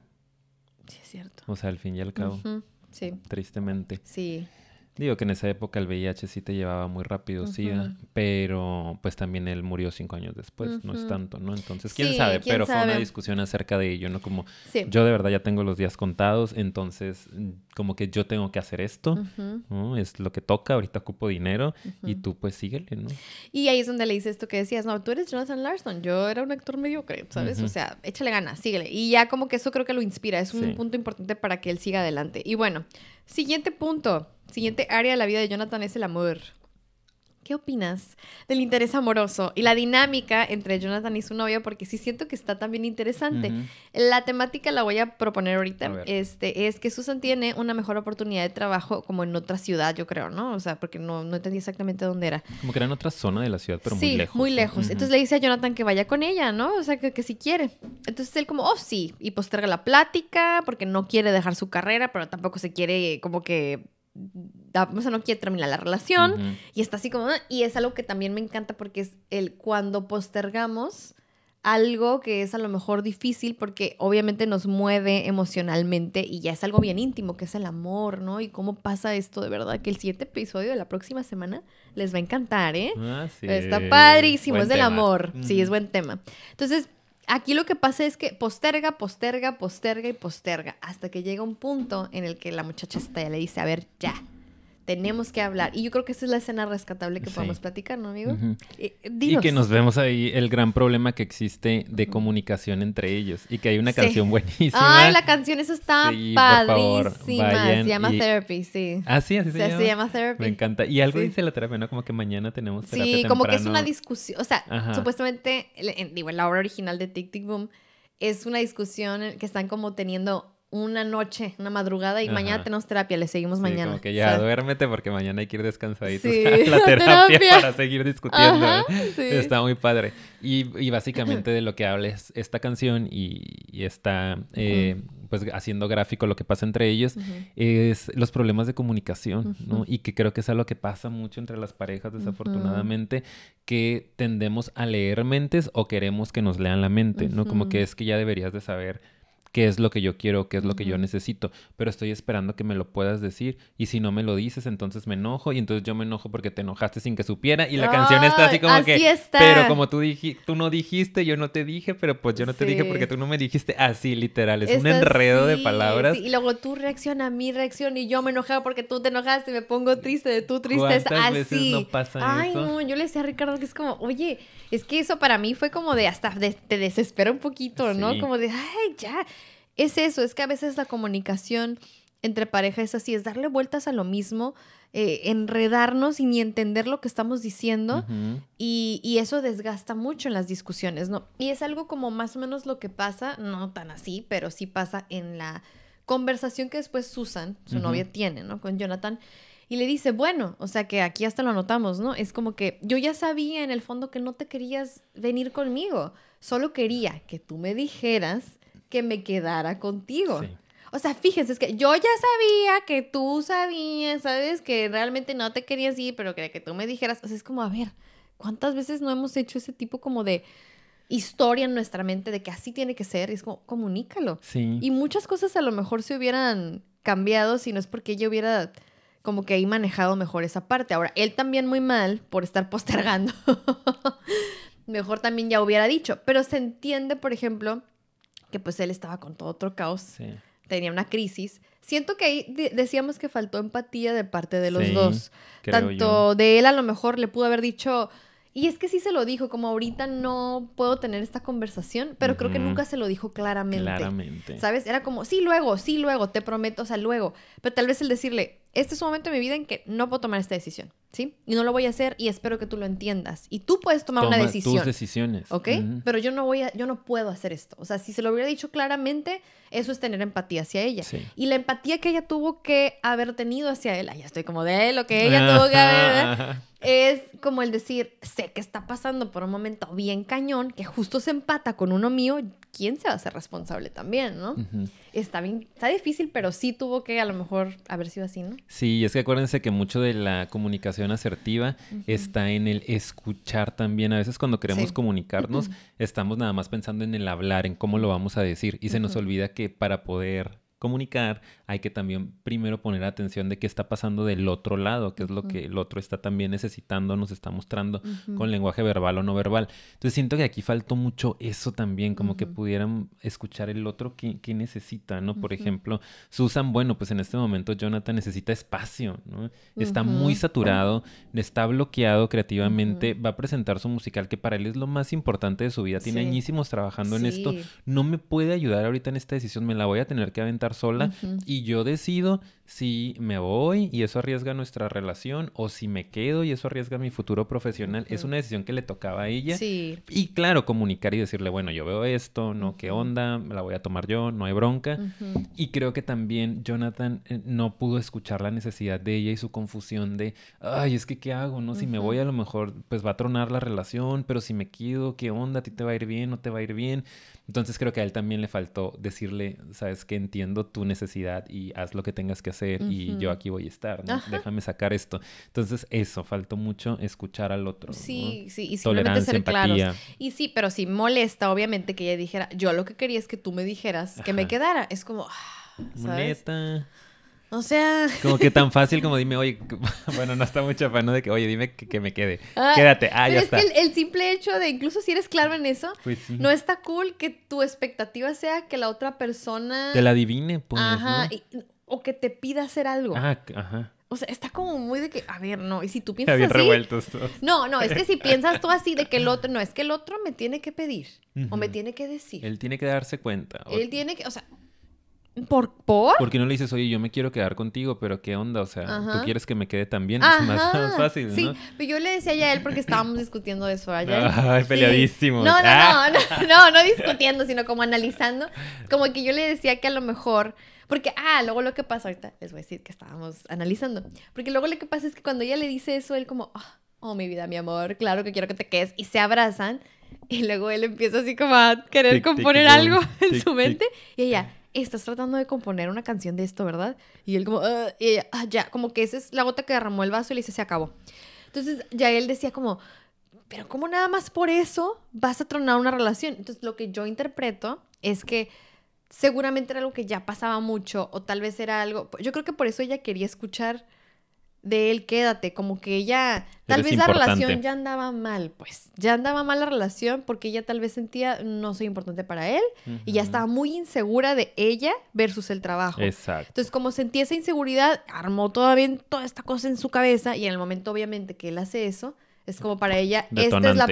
Sí, es cierto. O sea, al fin y al cabo, Sí, tristemente. sí. Digo que en esa época el VIH sí te llevaba muy rápido, SIDA, Ujú. pero pues también él murió cinco años después, no es tanto, ¿no? Entonces, quién Sí, sabe, quién pero fue una discusión acerca de ello, ¿no? Como Sí. yo de verdad ya tengo los días contados, entonces como que yo tengo que hacer esto, ¿no? Es lo que toca, ahorita ocupo dinero y tú pues síguele, ¿no? Y ahí es donde le dice esto que decías, no, tú eres Jonathan Larson, yo era un actor mediocre, ¿sabes? O sea, échale ganas, síguele. Y ya como que eso creo que lo inspira, es un Sí. punto importante para que él siga adelante. Y bueno, siguiente punto, siguiente área de la vida de Jonathan es el amor. ¿Qué opinas del interés amoroso y la dinámica entre Jonathan y su novia? Porque sí siento que está también interesante. La temática la voy a proponer ahorita. A. Este, es que Susan tiene una mejor oportunidad de trabajo como en otra ciudad, yo creo, ¿no? O sea, porque no, no entendí exactamente dónde era. Como que era en otra zona de la ciudad, pero sí, muy lejos. muy lejos. Entonces le dice a Jonathan que vaya con ella, ¿no? O sea, que, que si quiere. Entonces él como, oh, sí. Y posterga la plática porque no quiere dejar su carrera, pero tampoco se quiere como que... da- O sea, no quiere terminar la relación. Y está así como... Y es algo que también me encanta porque es el cuando postergamos algo que es a lo mejor difícil porque obviamente nos mueve emocionalmente y ya es algo bien íntimo, que es el amor, ¿no? Y cómo pasa esto de verdad, que el siguiente episodio de la próxima semana les va a encantar, ¿eh? Ah, sí. Está padrísimo, Buen es del amor. Sí, es buen tema. Entonces, aquí lo que pasa es que posterga, posterga, posterga y posterga hasta que llega un punto en el que la muchacha está ya le dice, a ver, ya, tenemos que hablar. Y yo creo que esa es la escena rescatable que Sí. podemos platicar, ¿no, amigo? Eh, Y que nos vemos ahí el gran problema que existe de comunicación entre ellos. Y que hay una Sí. canción buenísima. Ay, la canción esa está Sí, favor, padrísima. se llama y- Therapy, sí. Ah, sí, así se, Se, llama. se llama Therapy. Me encanta. Y algo dice la terapia, ¿no? Como que mañana tenemos terapia Sí, como que es una discusión, o sea, Ajá. supuestamente, en- digo, en la obra original de Tic Tic Boom, es una discusión que están como teniendo una noche, una madrugada y Ajá. mañana tenemos terapia, le seguimos Sí, mañana. como que O ya, sea, duérmete porque mañana hay que ir descansaditos Sí, a la terapia, terapia. para seguir discutiendo. Ajá, ¿eh? sí. Está muy padre. Y, y básicamente de lo que habla es esta canción y, y está eh, pues haciendo gráfico lo que pasa entre ellos es los problemas de comunicación, ¿no? Y que creo que es algo que pasa mucho entre las parejas, desafortunadamente, que tendemos a leer mentes o queremos que nos lean la mente, ¿no? Como que es que ya deberías de saber qué es lo que yo quiero, qué es lo que yo necesito, pero estoy esperando que me lo puedas decir y si no me lo dices, entonces me enojo y entonces yo me enojo porque te enojaste sin que supiera y la canción está así como que, pero como tú, dijiste, tú no dijiste, yo no te dije, pero pues yo no te dije porque tú no me dijiste así, literal, es un enredo de palabras. Y luego tú reacciona, mi reacción y yo me enojaba porque tú te enojaste y me pongo triste de tu tristeza, así. Veces no pasa Ay, no, yo le decía a Ricardo que es como, oye, es que eso para mí fue como de hasta te desespera un poquito, ¿no? Como de, ay, ya. Es eso, es que a veces la comunicación entre pareja es así, es darle vueltas a lo mismo, eh, enredarnos y ni entender lo que estamos diciendo y, y, eso desgasta mucho en las discusiones, ¿no? Y es algo como más o menos lo que pasa, no tan así, pero sí pasa en la conversación que después Susan, su novia, tiene, ¿no? Con Jonathan. Y le dice, bueno, o sea que aquí hasta lo anotamos, ¿no? Es como que yo ya sabía en el fondo que no te querías venir conmigo, solo quería que tú me dijeras que me quedara contigo. O sea, fíjense, es que yo ya sabía que tú sabías, ¿sabes? Que realmente no te querías ir, pero que, que tú me dijeras, o sea, es como, a ver, ¿cuántas veces no hemos hecho ese tipo como de historia en nuestra mente de que así tiene que ser? Y es como, comunícalo. Sí. Y muchas cosas a lo mejor se hubieran cambiado si no es porque ella hubiera como que ahí manejado mejor esa parte. Ahora, él también muy mal por estar postergando. mejor también ya hubiera dicho. Pero se entiende, por ejemplo, que pues él estaba con todo otro caos. Tenía una crisis. Siento que ahí decíamos que faltó empatía de parte de los dos. Tanto de él a lo mejor le pudo haber dicho, y es que sí se lo dijo, como ahorita no puedo tener esta conversación, pero creo que nunca se lo dijo claramente. Claramente. ¿Sabes? Era como, sí, luego, sí, luego, te prometo, o sea, luego. Pero tal vez el decirle, este es un momento de mi vida en que no puedo tomar esta decisión, ¿sí? Y no lo voy a hacer y espero que tú lo entiendas. Y tú puedes tomar una decisión. tus decisiones. ¿Ok? Pero yo no voy a, yo no puedo hacer esto. O sea, si se lo hubiera dicho claramente, eso es tener empatía hacia ella. Y la empatía que ella tuvo que haber tenido hacia él, ya estoy como de lo que ella tuvo que haber, es como el decir, sé que está pasando por un momento bien cañón, que justo se empata con uno mío, ¿quién se va a hacer responsable también, no? Está bien, está difícil, pero sí tuvo que a lo mejor haber sido así, ¿no? Sí, es que acuérdense que mucho de la comunicación asertiva está en el escuchar también. A veces cuando queremos comunicarnos, estamos nada más pensando en el hablar, en cómo lo vamos a decir, y se nos olvida que para poder comunicar, hay que también primero poner atención de qué está pasando del otro lado, qué es lo que el otro está también necesitando, nos está mostrando con lenguaje verbal o no verbal. Entonces siento que aquí faltó mucho eso también, como que pudieran escuchar el otro qué, necesita, ¿no? Por ejemplo, Susan, bueno, pues en este momento Jonathan necesita espacio, ¿no? Está muy saturado, está bloqueado creativamente, va a presentar su musical que para él es lo más importante de su vida, tiene añísimos trabajando en esto, no me puede ayudar ahorita en esta decisión, me la voy a tener que aventar sola y yo decido si me voy y eso arriesga nuestra relación o si me quedo y eso arriesga mi futuro profesional. Es una decisión que le tocaba a ella. Sí. Y claro, comunicar y decirle, bueno, yo veo esto, ¿no? ¿Qué onda? Me la voy a tomar yo, no hay bronca. Y creo que también Jonathan eh, no pudo escuchar la necesidad de ella y su confusión de, ay, es que ¿qué hago? ¿No? Si me voy a lo mejor, pues va a tronar la relación, pero si me quedo, ¿qué onda? ¿A ti te va a ir bien? ¿No te va a ir bien? Entonces creo que a él también le faltó decirle, sabes que entiendo tu necesidad y haz lo que tengas que hacer y yo aquí voy a estar, ¿no? Déjame sacar esto. Entonces eso, faltó mucho escuchar al otro. Sí, sí, y simplemente ser claros. Y sí, pero sí molesta obviamente que ella dijera, yo lo que quería es que tú me dijeras que me quedara. Es como, ah, ¿sabes? Neta. O sea. Como que tan fácil como dime, oye, bueno, no está mucho afán, De que, oye, dime que, me quede. Ah, Quédate. Ah, ya está. es que el, simple hecho de, incluso si eres claro en eso, pues no está cool que tu expectativa sea que la otra persona. Te la adivine, pues. Ajá. O que te pida hacer algo. Ah, ajá. O sea, está como muy de que, a ver, no, y si tú piensas Bien revueltos todos. No, no, es que si piensas tú así de que el otro, no, es que el otro me tiene que pedir o me tiene que decir. Él tiene que darse cuenta. Él tiene que, o sea, ¿Por? ¿Por? Porque no le dices, oye, yo me quiero quedar contigo, pero ¿qué onda? O sea, tú quieres que me quede también. Es más, fácil, ¿no? Sí, pero yo le decía a él porque estábamos discutiendo eso allá. Ay, peleadísimo. No, no, ah. no, no, no, discutiendo, sino como analizando. Como que yo le decía que a lo mejor. Porque, ah, luego lo que pasa, ahorita les voy a decir que estábamos analizando. Porque luego lo que pasa es que cuando ella le dice eso, él como, ah, oh, mi vida, mi amor, claro que quiero que te quedes. Y se abrazan. Y luego él empieza así como a querer componer algo en su mente. Y ella estás tratando de componer una canción de esto, ¿verdad? Y él como, ah", ah, ya, como que esa es la gota que derramó el vaso y le dice, se acabó. Entonces ya él decía como, pero ¿cómo nada más por eso vas a tronar una relación? Entonces lo que yo interpreto es que seguramente era algo que ya pasaba mucho o tal vez era algo, yo creo que por eso ella quería escuchar de él, quédate, como que ella, tal Eres vez la relación ya andaba mal, pues, ya andaba mal la relación porque ella tal vez sentía no soy importante para él y ya estaba muy insegura de ella versus el trabajo. Exacto. Entonces, como sentía esa inseguridad, armó todavía toda esta cosa en su cabeza y en el momento, obviamente, que él hace eso, es como para ella, esta es la,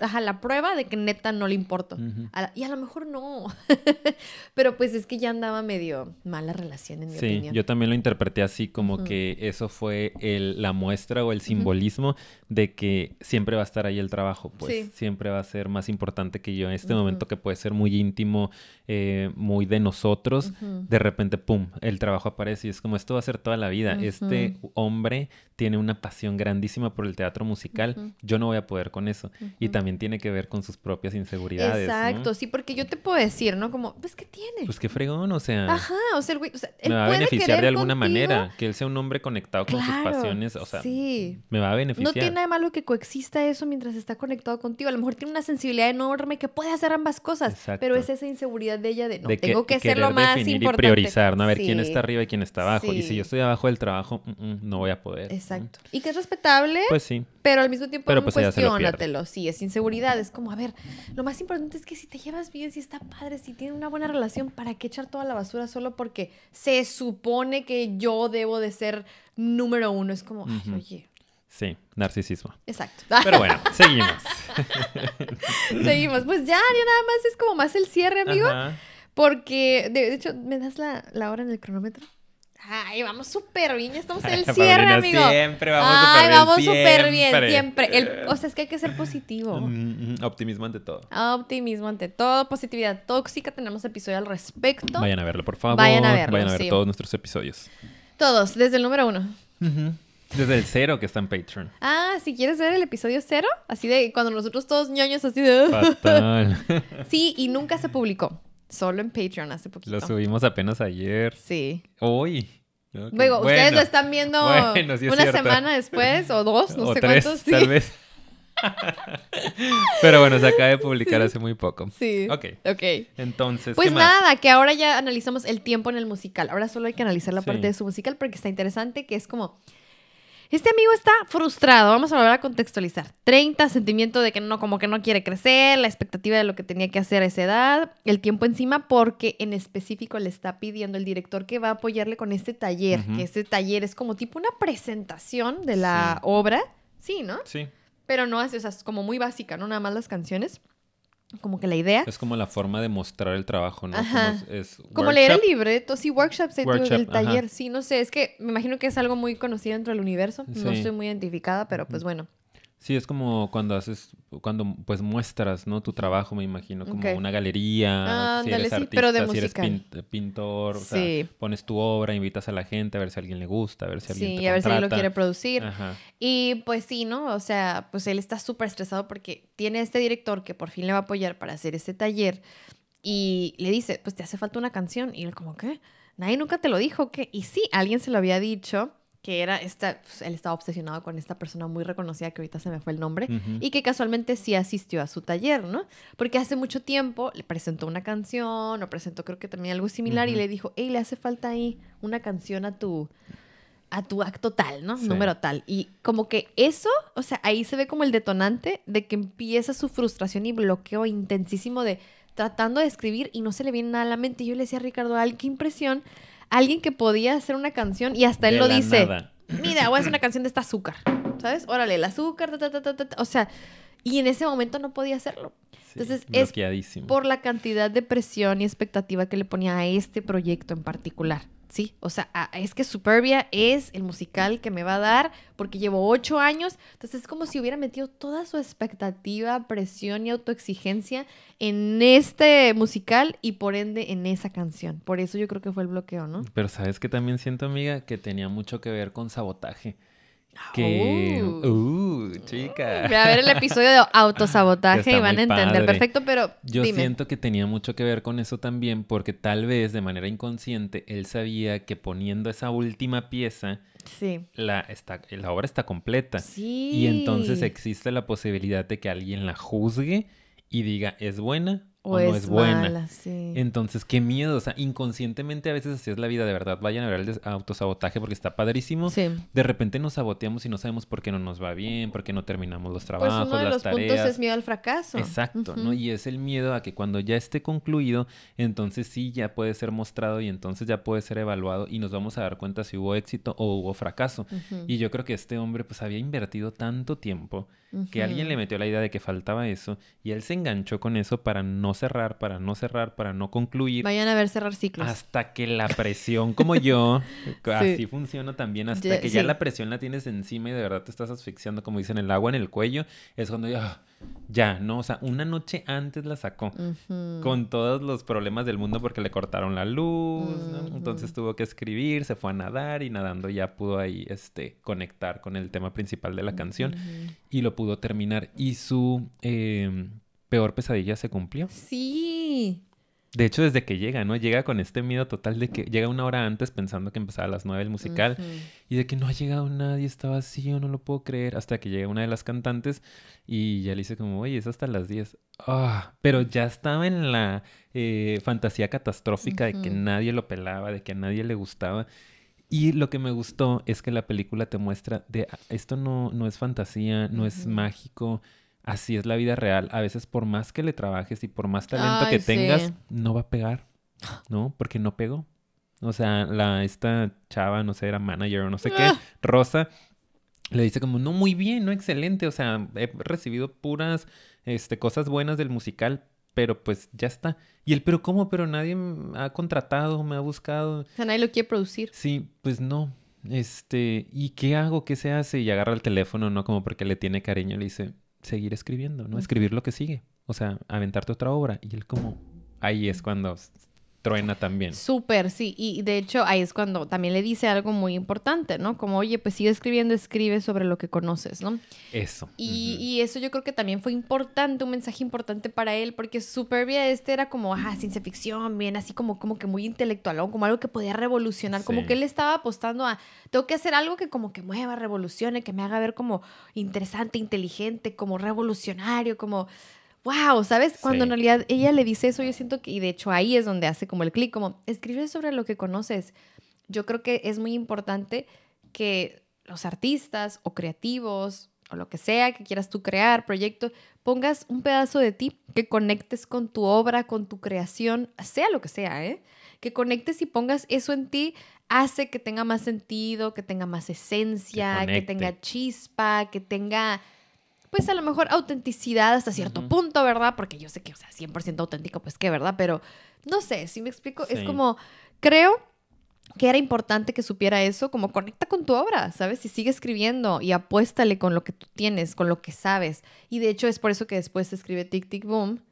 ajá, la prueba de que neta no le importo. A y a lo mejor no. Pero pues es que ya andaba medio mala relación, en mi Sí, opinión. yo también lo interpreté así como que eso fue el, la muestra o el simbolismo de que siempre va a estar ahí el trabajo, pues Sí. siempre va a ser más importante que yo. En este momento que puede ser muy íntimo, eh, muy de nosotros, de repente, ¡pum!, el trabajo aparece y es como esto va a ser toda la vida. Este hombre tiene una pasión grandísima por el teatro musical, Yo no voy a poder con eso. Y también tiene que ver con sus propias inseguridades. ¿no? Exacto, sí, porque yo te puedo decir, ¿no? Como, pues, ¿qué tiene? Pues qué fregón, o sea... Ajá, o sea, el güey, o sea, él me va a puede beneficiar querer de alguna contigo. manera. Que él sea un hombre conectado con sus Claro, pasiones. O sea, sí. me va a beneficiar. No tiene nada de malo que coexista eso mientras está conectado contigo. A lo mejor tiene una sensibilidad enorme que puede hacer ambas cosas. Exacto. Pero es esa inseguridad de ella de no, de que, tengo que ser lo más definir importante. y priorizar, ¿no? A ver quién está arriba y quién está abajo. Y si yo estoy abajo del trabajo, mm, mm, no voy a poder. ¿no? Exacto. Y que es respetable, Pues sí. pero al mismo tiempo Pero pues cuestiónatelo. Sí, es inseguridad. Es como, a ver, lo más importante es que si te llevas bien, si está padre, si tiene una buena relación, ¿para qué echar toda la basura solo porque se supone que yo debo de ser número uno? Es como, ay, oye. Sí, narcisismo. Exacto. Pero bueno, seguimos. Seguimos. Pues ya, ya nada más es como más el cierre, amigo. Ajá. Porque, de, de hecho, ¿me das la, la hora en el cronómetro? Ay, vamos súper bien, ya estamos en el cierre, Paulina, amigo. Siempre vamos súper bien. vamos súper bien, siempre. El- o sea, es que hay que ser positivo. Mm, mm, Optimismo ante todo. Optimismo ante todo, positividad tóxica, tenemos episodio al respecto. Vayan a verlo, por favor. Vayan a verlo, Vayan a ver sí. todos nuestros episodios. Todos, desde el número uno. Desde el cero que está en Patreon. Ah, si quieres ver el episodio cero, así de cuando nosotros todos ñoños, así de... Fatal. Sí, y nunca se publicó. Solo en Patreon hace poquito. Lo subimos apenas ayer. Sí. Hoy. Luego, ustedes lo están viendo Bueno, sí es una cierto. semana después o dos, no o sé tres, cuántos. Sí. tal vez. Pero bueno, se acaba de publicar hace muy poco. Sí. Ok. Ok. Entonces, Pues ¿qué más? nada, que ahora ya analizamos el tiempo en el musical. Ahora solo hay que analizar la Sí. parte de su musical porque está interesante, que es como... Este amigo está frustrado, vamos a volver a contextualizar. 30, sentimiento de que no, como que no quiere crecer, la expectativa de lo que tenía que hacer a esa edad, el tiempo encima, porque en específico le está pidiendo el director que va a apoyarle con este taller, que este taller es como tipo una presentación de la Sí. obra. Sí, ¿no? Sí, Pero no así, o sea, es como muy básica, ¿no? Nada más las canciones. Como que la idea. es como la forma de mostrar el trabajo, ¿no? Ajá. Como es, es Como leer el libreto, sí, workshops Workshop, del taller, ajá. sí, no sé, es que me imagino que es algo muy conocido dentro del universo, no estoy muy identificada, pero pues bueno, Sí, es como cuando haces, cuando pues muestras, ¿no? Tu trabajo, me imagino, como una galería, Ah, si eres sí, artista, pero de si eres pin- pintor, o sea, Sí. pones tu obra, invitas a la gente a ver si a alguien le gusta, a ver si alguien sí, te y a ver si él lo quiere producir. Ajá. Y pues sí, ¿no? O sea, pues él está súper estresado porque tiene este director que por fin le va a apoyar para hacer este taller y le dice, pues te hace falta una canción. Y él como, ¿qué? Nadie nunca te lo dijo, ¿qué? Y sí, alguien se lo había dicho, que era esta, pues, él estaba obsesionado con esta persona muy reconocida que ahorita se me fue el nombre. Ujú. Y que casualmente sí asistió a su taller, ¿no? Porque hace mucho tiempo le presentó una canción o presentó creo que también algo similar y Ujú. le dijo, hey, le hace falta ahí una canción a tu, a tu acto tal, ¿no? Sí. Número tal. Y como que eso, o sea, ahí se ve como el detonante de que empieza su frustración y bloqueo intensísimo de tratando de escribir y no se le viene nada a la mente. Y yo le decía a Ricardo, ay, qué impresión. Alguien que podía hacer una canción y hasta él De lo dice. nada. Mira, voy a hacer una canción de este azúcar. ¿Sabes? Órale, el azúcar, ta, ta, ta, ta, ta, ta. O sea, y en ese momento no podía hacerlo. Sí, Entonces, es. Por la cantidad de presión y expectativa que le ponía a este proyecto en particular. Sí, o sea, es que Superbia es el musical que me va a dar porque llevo ocho años. Entonces es como si hubiera metido toda su expectativa, presión y autoexigencia en este musical y por ende en esa canción. Por eso yo creo que fue el bloqueo, ¿no? Pero sabes que también siento, amiga, que tenía mucho que ver con sabotaje. Que... Oh. Uh, chica. Ve a ver el episodio de autosabotaje y van a entender padre. perfecto, pero Yo dime. siento que tenía mucho que ver con eso también, porque tal vez de manera inconsciente él sabía que poniendo esa última pieza, Sí. la, está, la obra está completa. Sí. Y entonces existe la posibilidad de que alguien la juzgue y diga, ¿es buena o, no es buena. Entonces, qué miedo. O sea, inconscientemente a veces así es la vida, de verdad. Vayan a ver el autosabotaje porque está padrísimo. De repente nos saboteamos y no sabemos por qué no nos va bien, por qué no terminamos los trabajos, pues uno de los puntos es miedo al fracaso. Exacto, ¿no? Y es el miedo a que cuando ya esté concluido, entonces sí ya puede ser mostrado y entonces ya puede ser evaluado y nos vamos a dar cuenta si hubo éxito o hubo fracaso. Y yo creo que este hombre pues había invertido tanto tiempo que alguien le metió la idea de que faltaba eso y él se enganchó con eso para no cerrar, para no cerrar, para no concluir. Vayan a ver cerrar ciclos. Hasta que la presión, como yo, así funciona también, hasta que ya la presión la tienes encima y de verdad te estás asfixiando, como dicen, el agua en el cuello, es cuando ya, ya, ¿no? O sea, una noche antes la sacó con todos los problemas del mundo porque le cortaron la luz, ¿no? Entonces tuvo que escribir, se fue a nadar y nadando ya pudo ahí, este, conectar con el tema principal de la canción y lo pudo terminar. Y su em, peor pesadilla se cumplió. Sí. De hecho, desde que llega, ¿no? Llega con este miedo total de que llega una hora antes pensando que empezaba a las nueve el musical y de que no ha llegado nadie, está vacío, no lo puedo creer, hasta que llega una de las cantantes y ya le dice como, oye, es hasta las diez. Ah, pero ya estaba en la eh, fantasía catastrófica de que nadie lo pelaba, de que a nadie le gustaba. Y lo que me gustó es que la película te muestra de ah, esto no, no es fantasía, no es mágico, así es la vida real. A veces por más que le trabajes y por más talento que tengas, no va a pegar, ¿no? Porque no pegó. O sea, la, esta chava, no sé, era manager o no sé qué, ah. Rosa, le dice como, no, muy bien, no, excelente. O sea, he recibido puras este, cosas buenas del musical, pero pues ya está. Y él, pero ¿cómo? Pero nadie me ha contratado, me ha buscado. O sea, nadie lo quiere producir. Sí, pues no. Este, ¿y qué hago? ¿Qué se hace? Y agarra el teléfono, ¿no? Como porque le tiene cariño, le dice, seguir escribiendo, ¿no? Escribir lo que sigue. O sea, aventarte otra obra. Y él como, ahí es cuando truena también. Súper, sí. Y de hecho ahí es cuando también le dice algo muy importante, ¿no? Como, oye, pues sigue escribiendo, escribe sobre lo que conoces, ¿no? Eso. Y, eso yo creo que también fue importante, un mensaje importante para él, porque Superbia este era como, ajá, ciencia ficción, bien, así como, como que muy intelectual, como algo que podía revolucionar, como que él estaba apostando a, tengo que hacer algo que como que mueva, revolucione, que me haga ver como interesante, inteligente, como revolucionario, como wow, ¿sabes? Cuando en realidad ella le dice eso, yo siento que, y de hecho ahí es donde hace como el clic, como escribe sobre lo que conoces. Yo creo que es muy importante que los artistas o creativos o lo que sea que quieras tú crear, proyecto, pongas un pedazo de ti que conectes con tu obra, con tu creación, sea lo que sea, ¿eh? Que conectes y pongas eso en ti hace que tenga más sentido, que tenga más esencia, que tenga chispa, que tenga pues a lo mejor autenticidad hasta cierto punto, ¿verdad? Porque yo sé que, o sea, 100% auténtico, pues qué, ¿verdad? Pero no sé, si me explico, es como, creo que era importante que supiera eso, como conecta con tu obra, ¿sabes? Y sigue escribiendo y apuéstale con lo que tú tienes, con lo que sabes. Y de hecho es por eso que después se escribe Tic Tic Boom,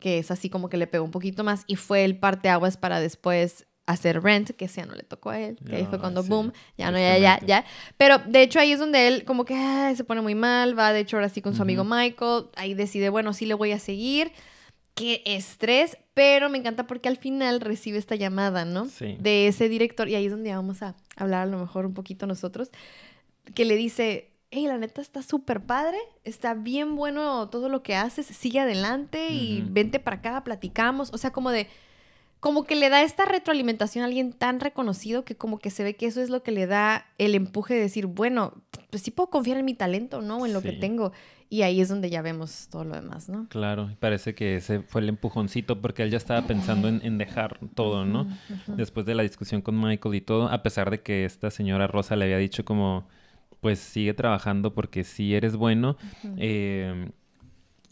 que es así como que le pegó un poquito más y fue el parteaguas para después hacer Rent, que ese ya no le tocó a él, que ahí fue cuando boom, ya no, ya, ya, ya. Pero de hecho ahí es donde él como que se pone muy mal, va de hecho ahora sí con su amigo Michael, ahí decide, bueno, sí le voy a seguir. Qué estrés, pero me encanta porque al final recibe esta llamada, ¿no? Sí. De ese director, y ahí es donde vamos a hablar a lo mejor un poquito nosotros, que le dice, hey, la neta está súper padre, está bien bueno todo lo que haces, sigue adelante y vente para acá, platicamos, o sea, como de como que le da esta retroalimentación a alguien tan reconocido que como que se ve que eso es lo que le da el empuje de decir, bueno, pues sí puedo confiar en mi talento, ¿no? En lo que tengo. Y ahí es donde ya vemos todo lo demás, ¿no? Claro, parece que ese fue el empujoncito porque él ya estaba pensando en, dejar todo, ¿no? Después de la discusión con Michael y todo, a pesar de que esta señora Rosa le había dicho como, pues sigue trabajando porque sí eres bueno. eh,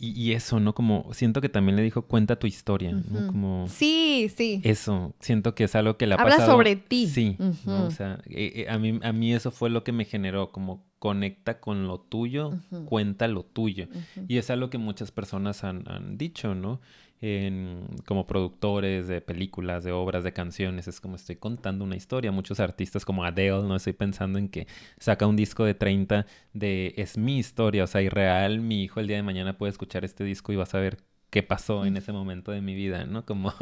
y, eso, ¿no? Como siento que también le dijo, cuenta tu historia, ¿no? Como... Sí, sí. Eso, siento que es algo que le ha Habla sobre ti. Sí, O sea, eh, eh, a, mí, a mí eso fue lo que me generó, como conecta con lo tuyo, cuenta lo tuyo. Y es algo que muchas personas han, han dicho, ¿no? En, como productores de películas, de obras, de canciones. Es como estoy contando una historia. Muchos artistas como Adele, no estoy pensando en que saca un disco de 30 de es mi historia, o sea, irreal. Mi hijo el día de mañana puede escuchar este disco y va a saber qué pasó en ese momento de mi vida, ¿no? Como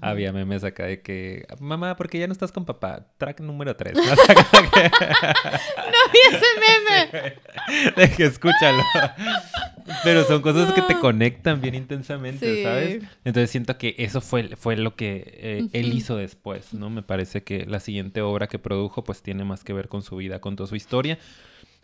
había memes acá de que, mamá, ¿por qué ya no estás con papá? Track número 3. no, vi ese meme. de que escúchalo. Pero son cosas que te conectan bien intensamente, Sí. ¿sabes? Entonces siento que eso fue, fue lo que eh, él hizo después, ¿no? Me parece que la siguiente obra que produjo pues tiene más que ver con su vida, con toda su historia.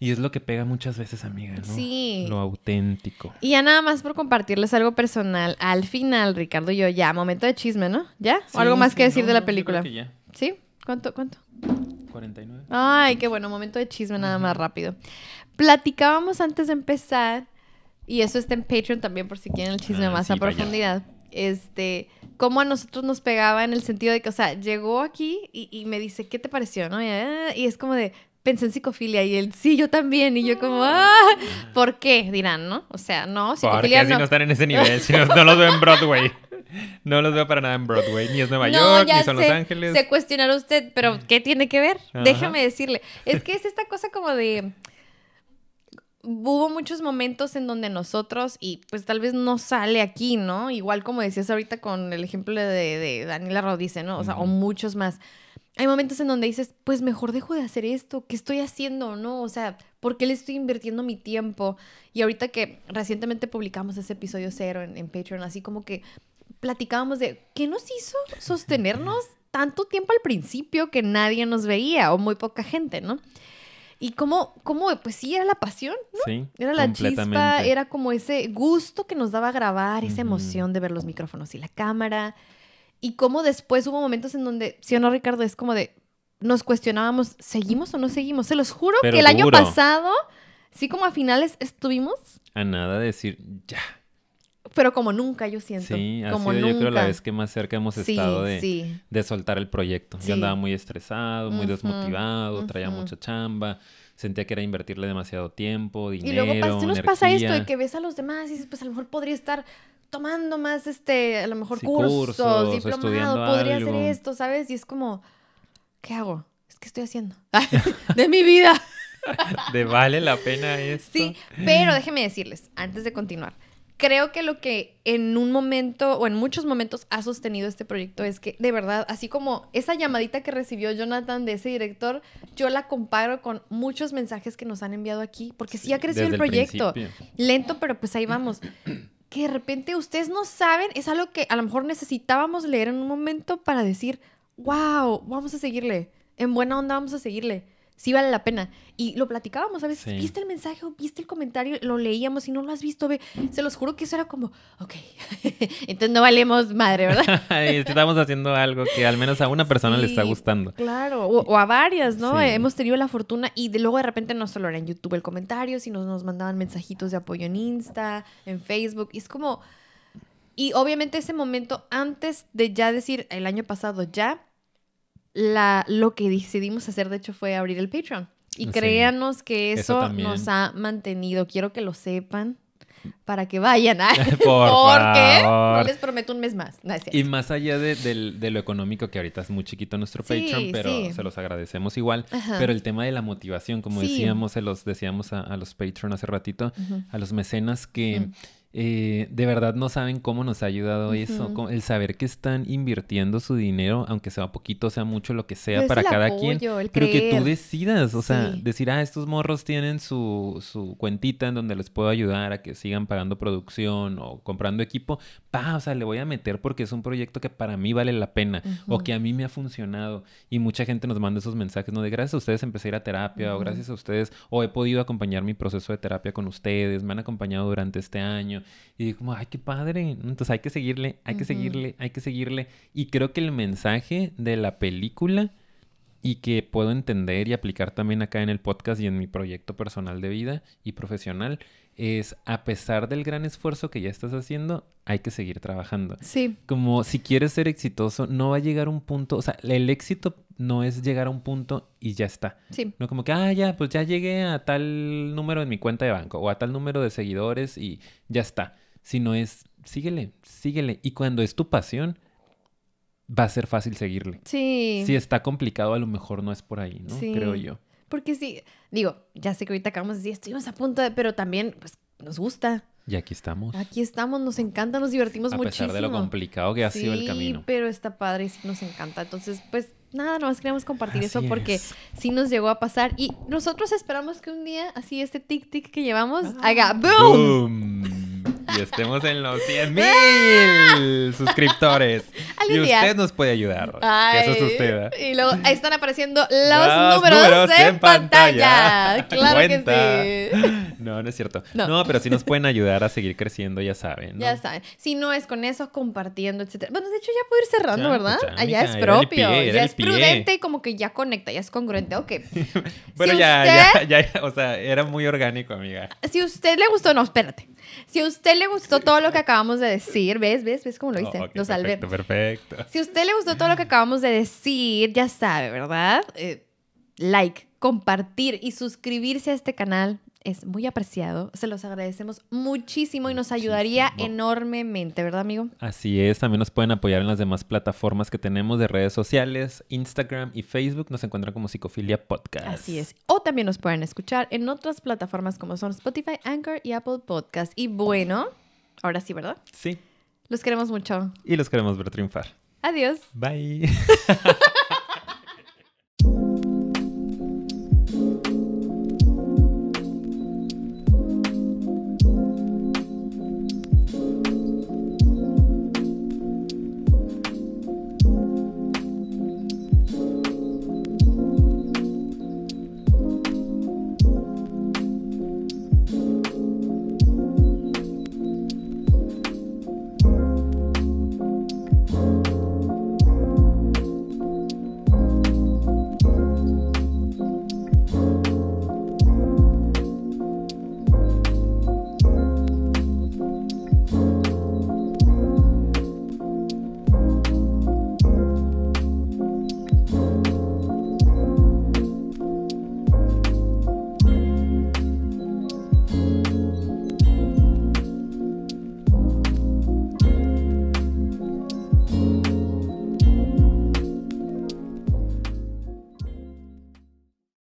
Y es lo que pega muchas veces, amiga, ¿no? Sí. Lo auténtico. Y ya nada más por compartirles algo personal. Al final, Ricardo y yo, ya, momento de chisme, ¿no? ¿Ya? ¿O algo más sí, que decir no, de la película? creo que ya. ¿Sí? ¿Cuánto? ¿Cuánto? 49. Ay, qué bueno, momento de chisme nada más rápido. Platicábamos antes de empezar, y eso está en Patreon también por si quieren el chisme Ah, más sí, a profundidad. Este, cómo a nosotros nos pegaba en el sentido de que, o sea, llegó aquí y, y me dice, ¿qué te pareció? ¿No? Y, ah, y es como de, pensé en psicofilia y él, sí, yo también. Y yo como, ah, ¿por qué? Dirán, ¿no? O sea, no, psicofilia no. no están en ese nivel, si no, no los veo en Broadway. No los veo para nada en Broadway, ni es Nueva No, York, ya ni son Los sé, Ángeles. Se cuestionará usted, pero ¿qué tiene que ver? Ajá. Déjame decirle. Es que es esta cosa como de. Hubo muchos momentos en donde nosotros, y pues tal vez no sale aquí, ¿no? Igual como decías ahorita con el ejemplo de, de Daniela Rodice, ¿no? O sea, o muchos más. Hay momentos en donde dices, pues mejor dejo de hacer esto, ¿qué estoy haciendo? ¿No? O sea, ¿por qué le estoy invirtiendo mi tiempo? Y ahorita que recientemente publicamos ese episodio cero en, en Patreon, así como que platicábamos de qué nos hizo sostenernos tanto tiempo al principio que nadie nos veía o muy poca gente, ¿no? Y cómo, cómo pues sí, era la pasión, Sí, era la chispa, era como ese gusto que nos daba grabar, esa emoción de ver los micrófonos y la cámara. Y cómo después hubo momentos en donde, sí o no, Ricardo, es como de, nos cuestionábamos, ¿seguimos o no seguimos? Se los juro Pero que el año pasado, sí como a finales estuvimos, A nada de decir, ya. Pero como nunca, yo siento. Sí, ha como sido yo creo la nunca. vez que más cerca hemos Sí, estado de, sí. de soltar el proyecto. Yo andaba muy estresado, muy desmotivado, traía mucha chamba, sentía que era invertirle demasiado tiempo, Y dinero, luego pas- sí nos pasa esto, de que ves a los demás y dices, pues a lo mejor podría estar tomando más, este, a lo mejor Sí, cursos, cursos, diplomado, podría hacer esto, ¿sabes? Y es como, ¿qué hago? Es que estoy haciendo de mi vida. De vale la pena esto. Sí, pero déjenme decirles, antes de continuar, creo que lo que en un momento o en muchos momentos ha sostenido este proyecto es que, de verdad, así como esa llamadita que recibió Jonathan de ese director, yo la comparo con muchos mensajes que nos han enviado aquí, porque sí, ha crecido el proyecto. Lento, pero pues ahí vamos. Que de repente ustedes no saben, es algo que a lo mejor necesitábamos leer en un momento para decir, wow, vamos a seguirle. En buena onda vamos a seguirle. Sí vale la pena. Y lo platicábamos a veces. Sí. ¿Viste el mensaje o viste el comentario? Lo leíamos y no lo has visto, ve. Se los juro que eso era como, ok. Entonces no valemos madre, ¿verdad? Estamos haciendo algo que al menos a una persona le está gustando. Claro, o, o a varias, ¿no? Sí. Hemos tenido la fortuna y de luego de repente no solo era en YouTube el comentario, sino nos mandaban mensajitos de apoyo en Insta, en Facebook. Y es como... Y obviamente ese momento antes de ya decir el año pasado ya, la, lo que decidimos hacer de hecho fue abrir el Patreon. Y Sí. créanos que Eso nos ha mantenido. Quiero que lo sepan para que vayan. Por Porque favor. no les prometo un mes más. No. Y más allá de, lo económico, que ahorita es muy chiquito nuestro Sí, Patreon, pero sí. se los agradecemos igual. Ajá. Pero el tema de la motivación, como Sí. decíamos, se los decíamos a, a los Patreon hace ratito, a los mecenas que. Eh, de verdad no saben cómo nos ha ayudado eso, Ujú. co- el saber que están invirtiendo su dinero, aunque sea poquito, sea mucho, lo que sea Pero para cada quien. apoyo, Pero que tú decidas, o sea, Sí. decir, ah, estos morros tienen su, su cuentita en donde les puedo ayudar a que sigan pagando producción o comprando equipo, pa, o sea, le voy a meter porque es un proyecto que para mí vale la pena o que a mí me ha funcionado. Y mucha gente nos manda esos mensajes, ¿no? De gracias a ustedes empecé a ir a terapia o gracias a ustedes o he podido acompañar mi proceso de terapia con ustedes, me han acompañado durante este año. Y digo, como, ay, qué padre. Entonces hay que seguirle, hay que seguirle, hay que seguirle. Y creo que el mensaje de la película y que puedo entender y aplicar también acá en el podcast y en mi proyecto personal de vida y profesional es a pesar del gran esfuerzo que ya estás haciendo, hay que seguir trabajando. Sí. Como si quieres ser exitoso, no va a llegar a un punto, o sea, el éxito no es llegar a un punto y ya está. Sí. No como que, ah, ya, pues ya llegué a tal número en mi cuenta de banco o a tal número de seguidores y ya está. Sino es, síguele, síguele. Y cuando es tu pasión, va a ser fácil seguirle. Sí. Si está complicado, a lo mejor no es por ahí, ¿no? Sí. Creo yo. Porque sí, digo, ya sé que ahorita acabamos de decir, estuvimos a punto de, pero también, pues, nos gusta. Y aquí estamos. Aquí estamos, nos encanta, nos divertimos a muchísimo. pesar de lo complicado que ha sido el Sí, camino. pero está padre y sí nos encanta. Entonces, pues, nada, nomás queremos compartir eso porque es. sí nos llegó a pasar y nosotros esperamos que un día, así este tic-tic que llevamos, Ah. haga ¡boom! ¡Boom! Y estemos en los 100 mil suscriptores. Y día. usted nos puede ayudar. Ay, eso es usted. ¿eh? Y luego ahí están apareciendo los, Los números, en pantalla. Claro Cuenta. que sí. No, no es cierto. No. No. pero sí nos pueden ayudar a seguir creciendo, ya saben. ¿no? Ya saben. Si no es con eso, compartiendo, etcétera. Bueno, de hecho ya puedo ir cerrando, Ya, ¿verdad? Allá mija, es propio. pie, ya es pie. prudente y como que ya conecta, ya es congruente. Ok. Bueno, Si ya, usted- ya, ya, o sea, era muy orgánico, amiga. Si usted le gustó, no, espérate. Si a usted le gustó todo lo que acabamos de decir, ¿ves? ¿Ves? ¿Ves cómo lo hice? Oh, ok, lo salvé. Perfecto, perfecto. Si a usted le gustó todo lo que acabamos de decir, ya sabe, ¿verdad? Eh, like, compartir y suscribirse a este canal es muy apreciado. Se los agradecemos muchísimo y nos ayudaría Muchísimo. enormemente, ¿verdad, amigo? Así es, también nos pueden apoyar en las demás plataformas que tenemos de redes sociales, Instagram y Facebook. Nos encuentran como Psicofilia Podcast. Así es. O también nos pueden escuchar en otras plataformas como son Spotify, Anchor y Apple Podcast. Y bueno, ahora sí, ¿verdad? Sí, Los queremos mucho. y los queremos ver triunfar. Adiós. Bye.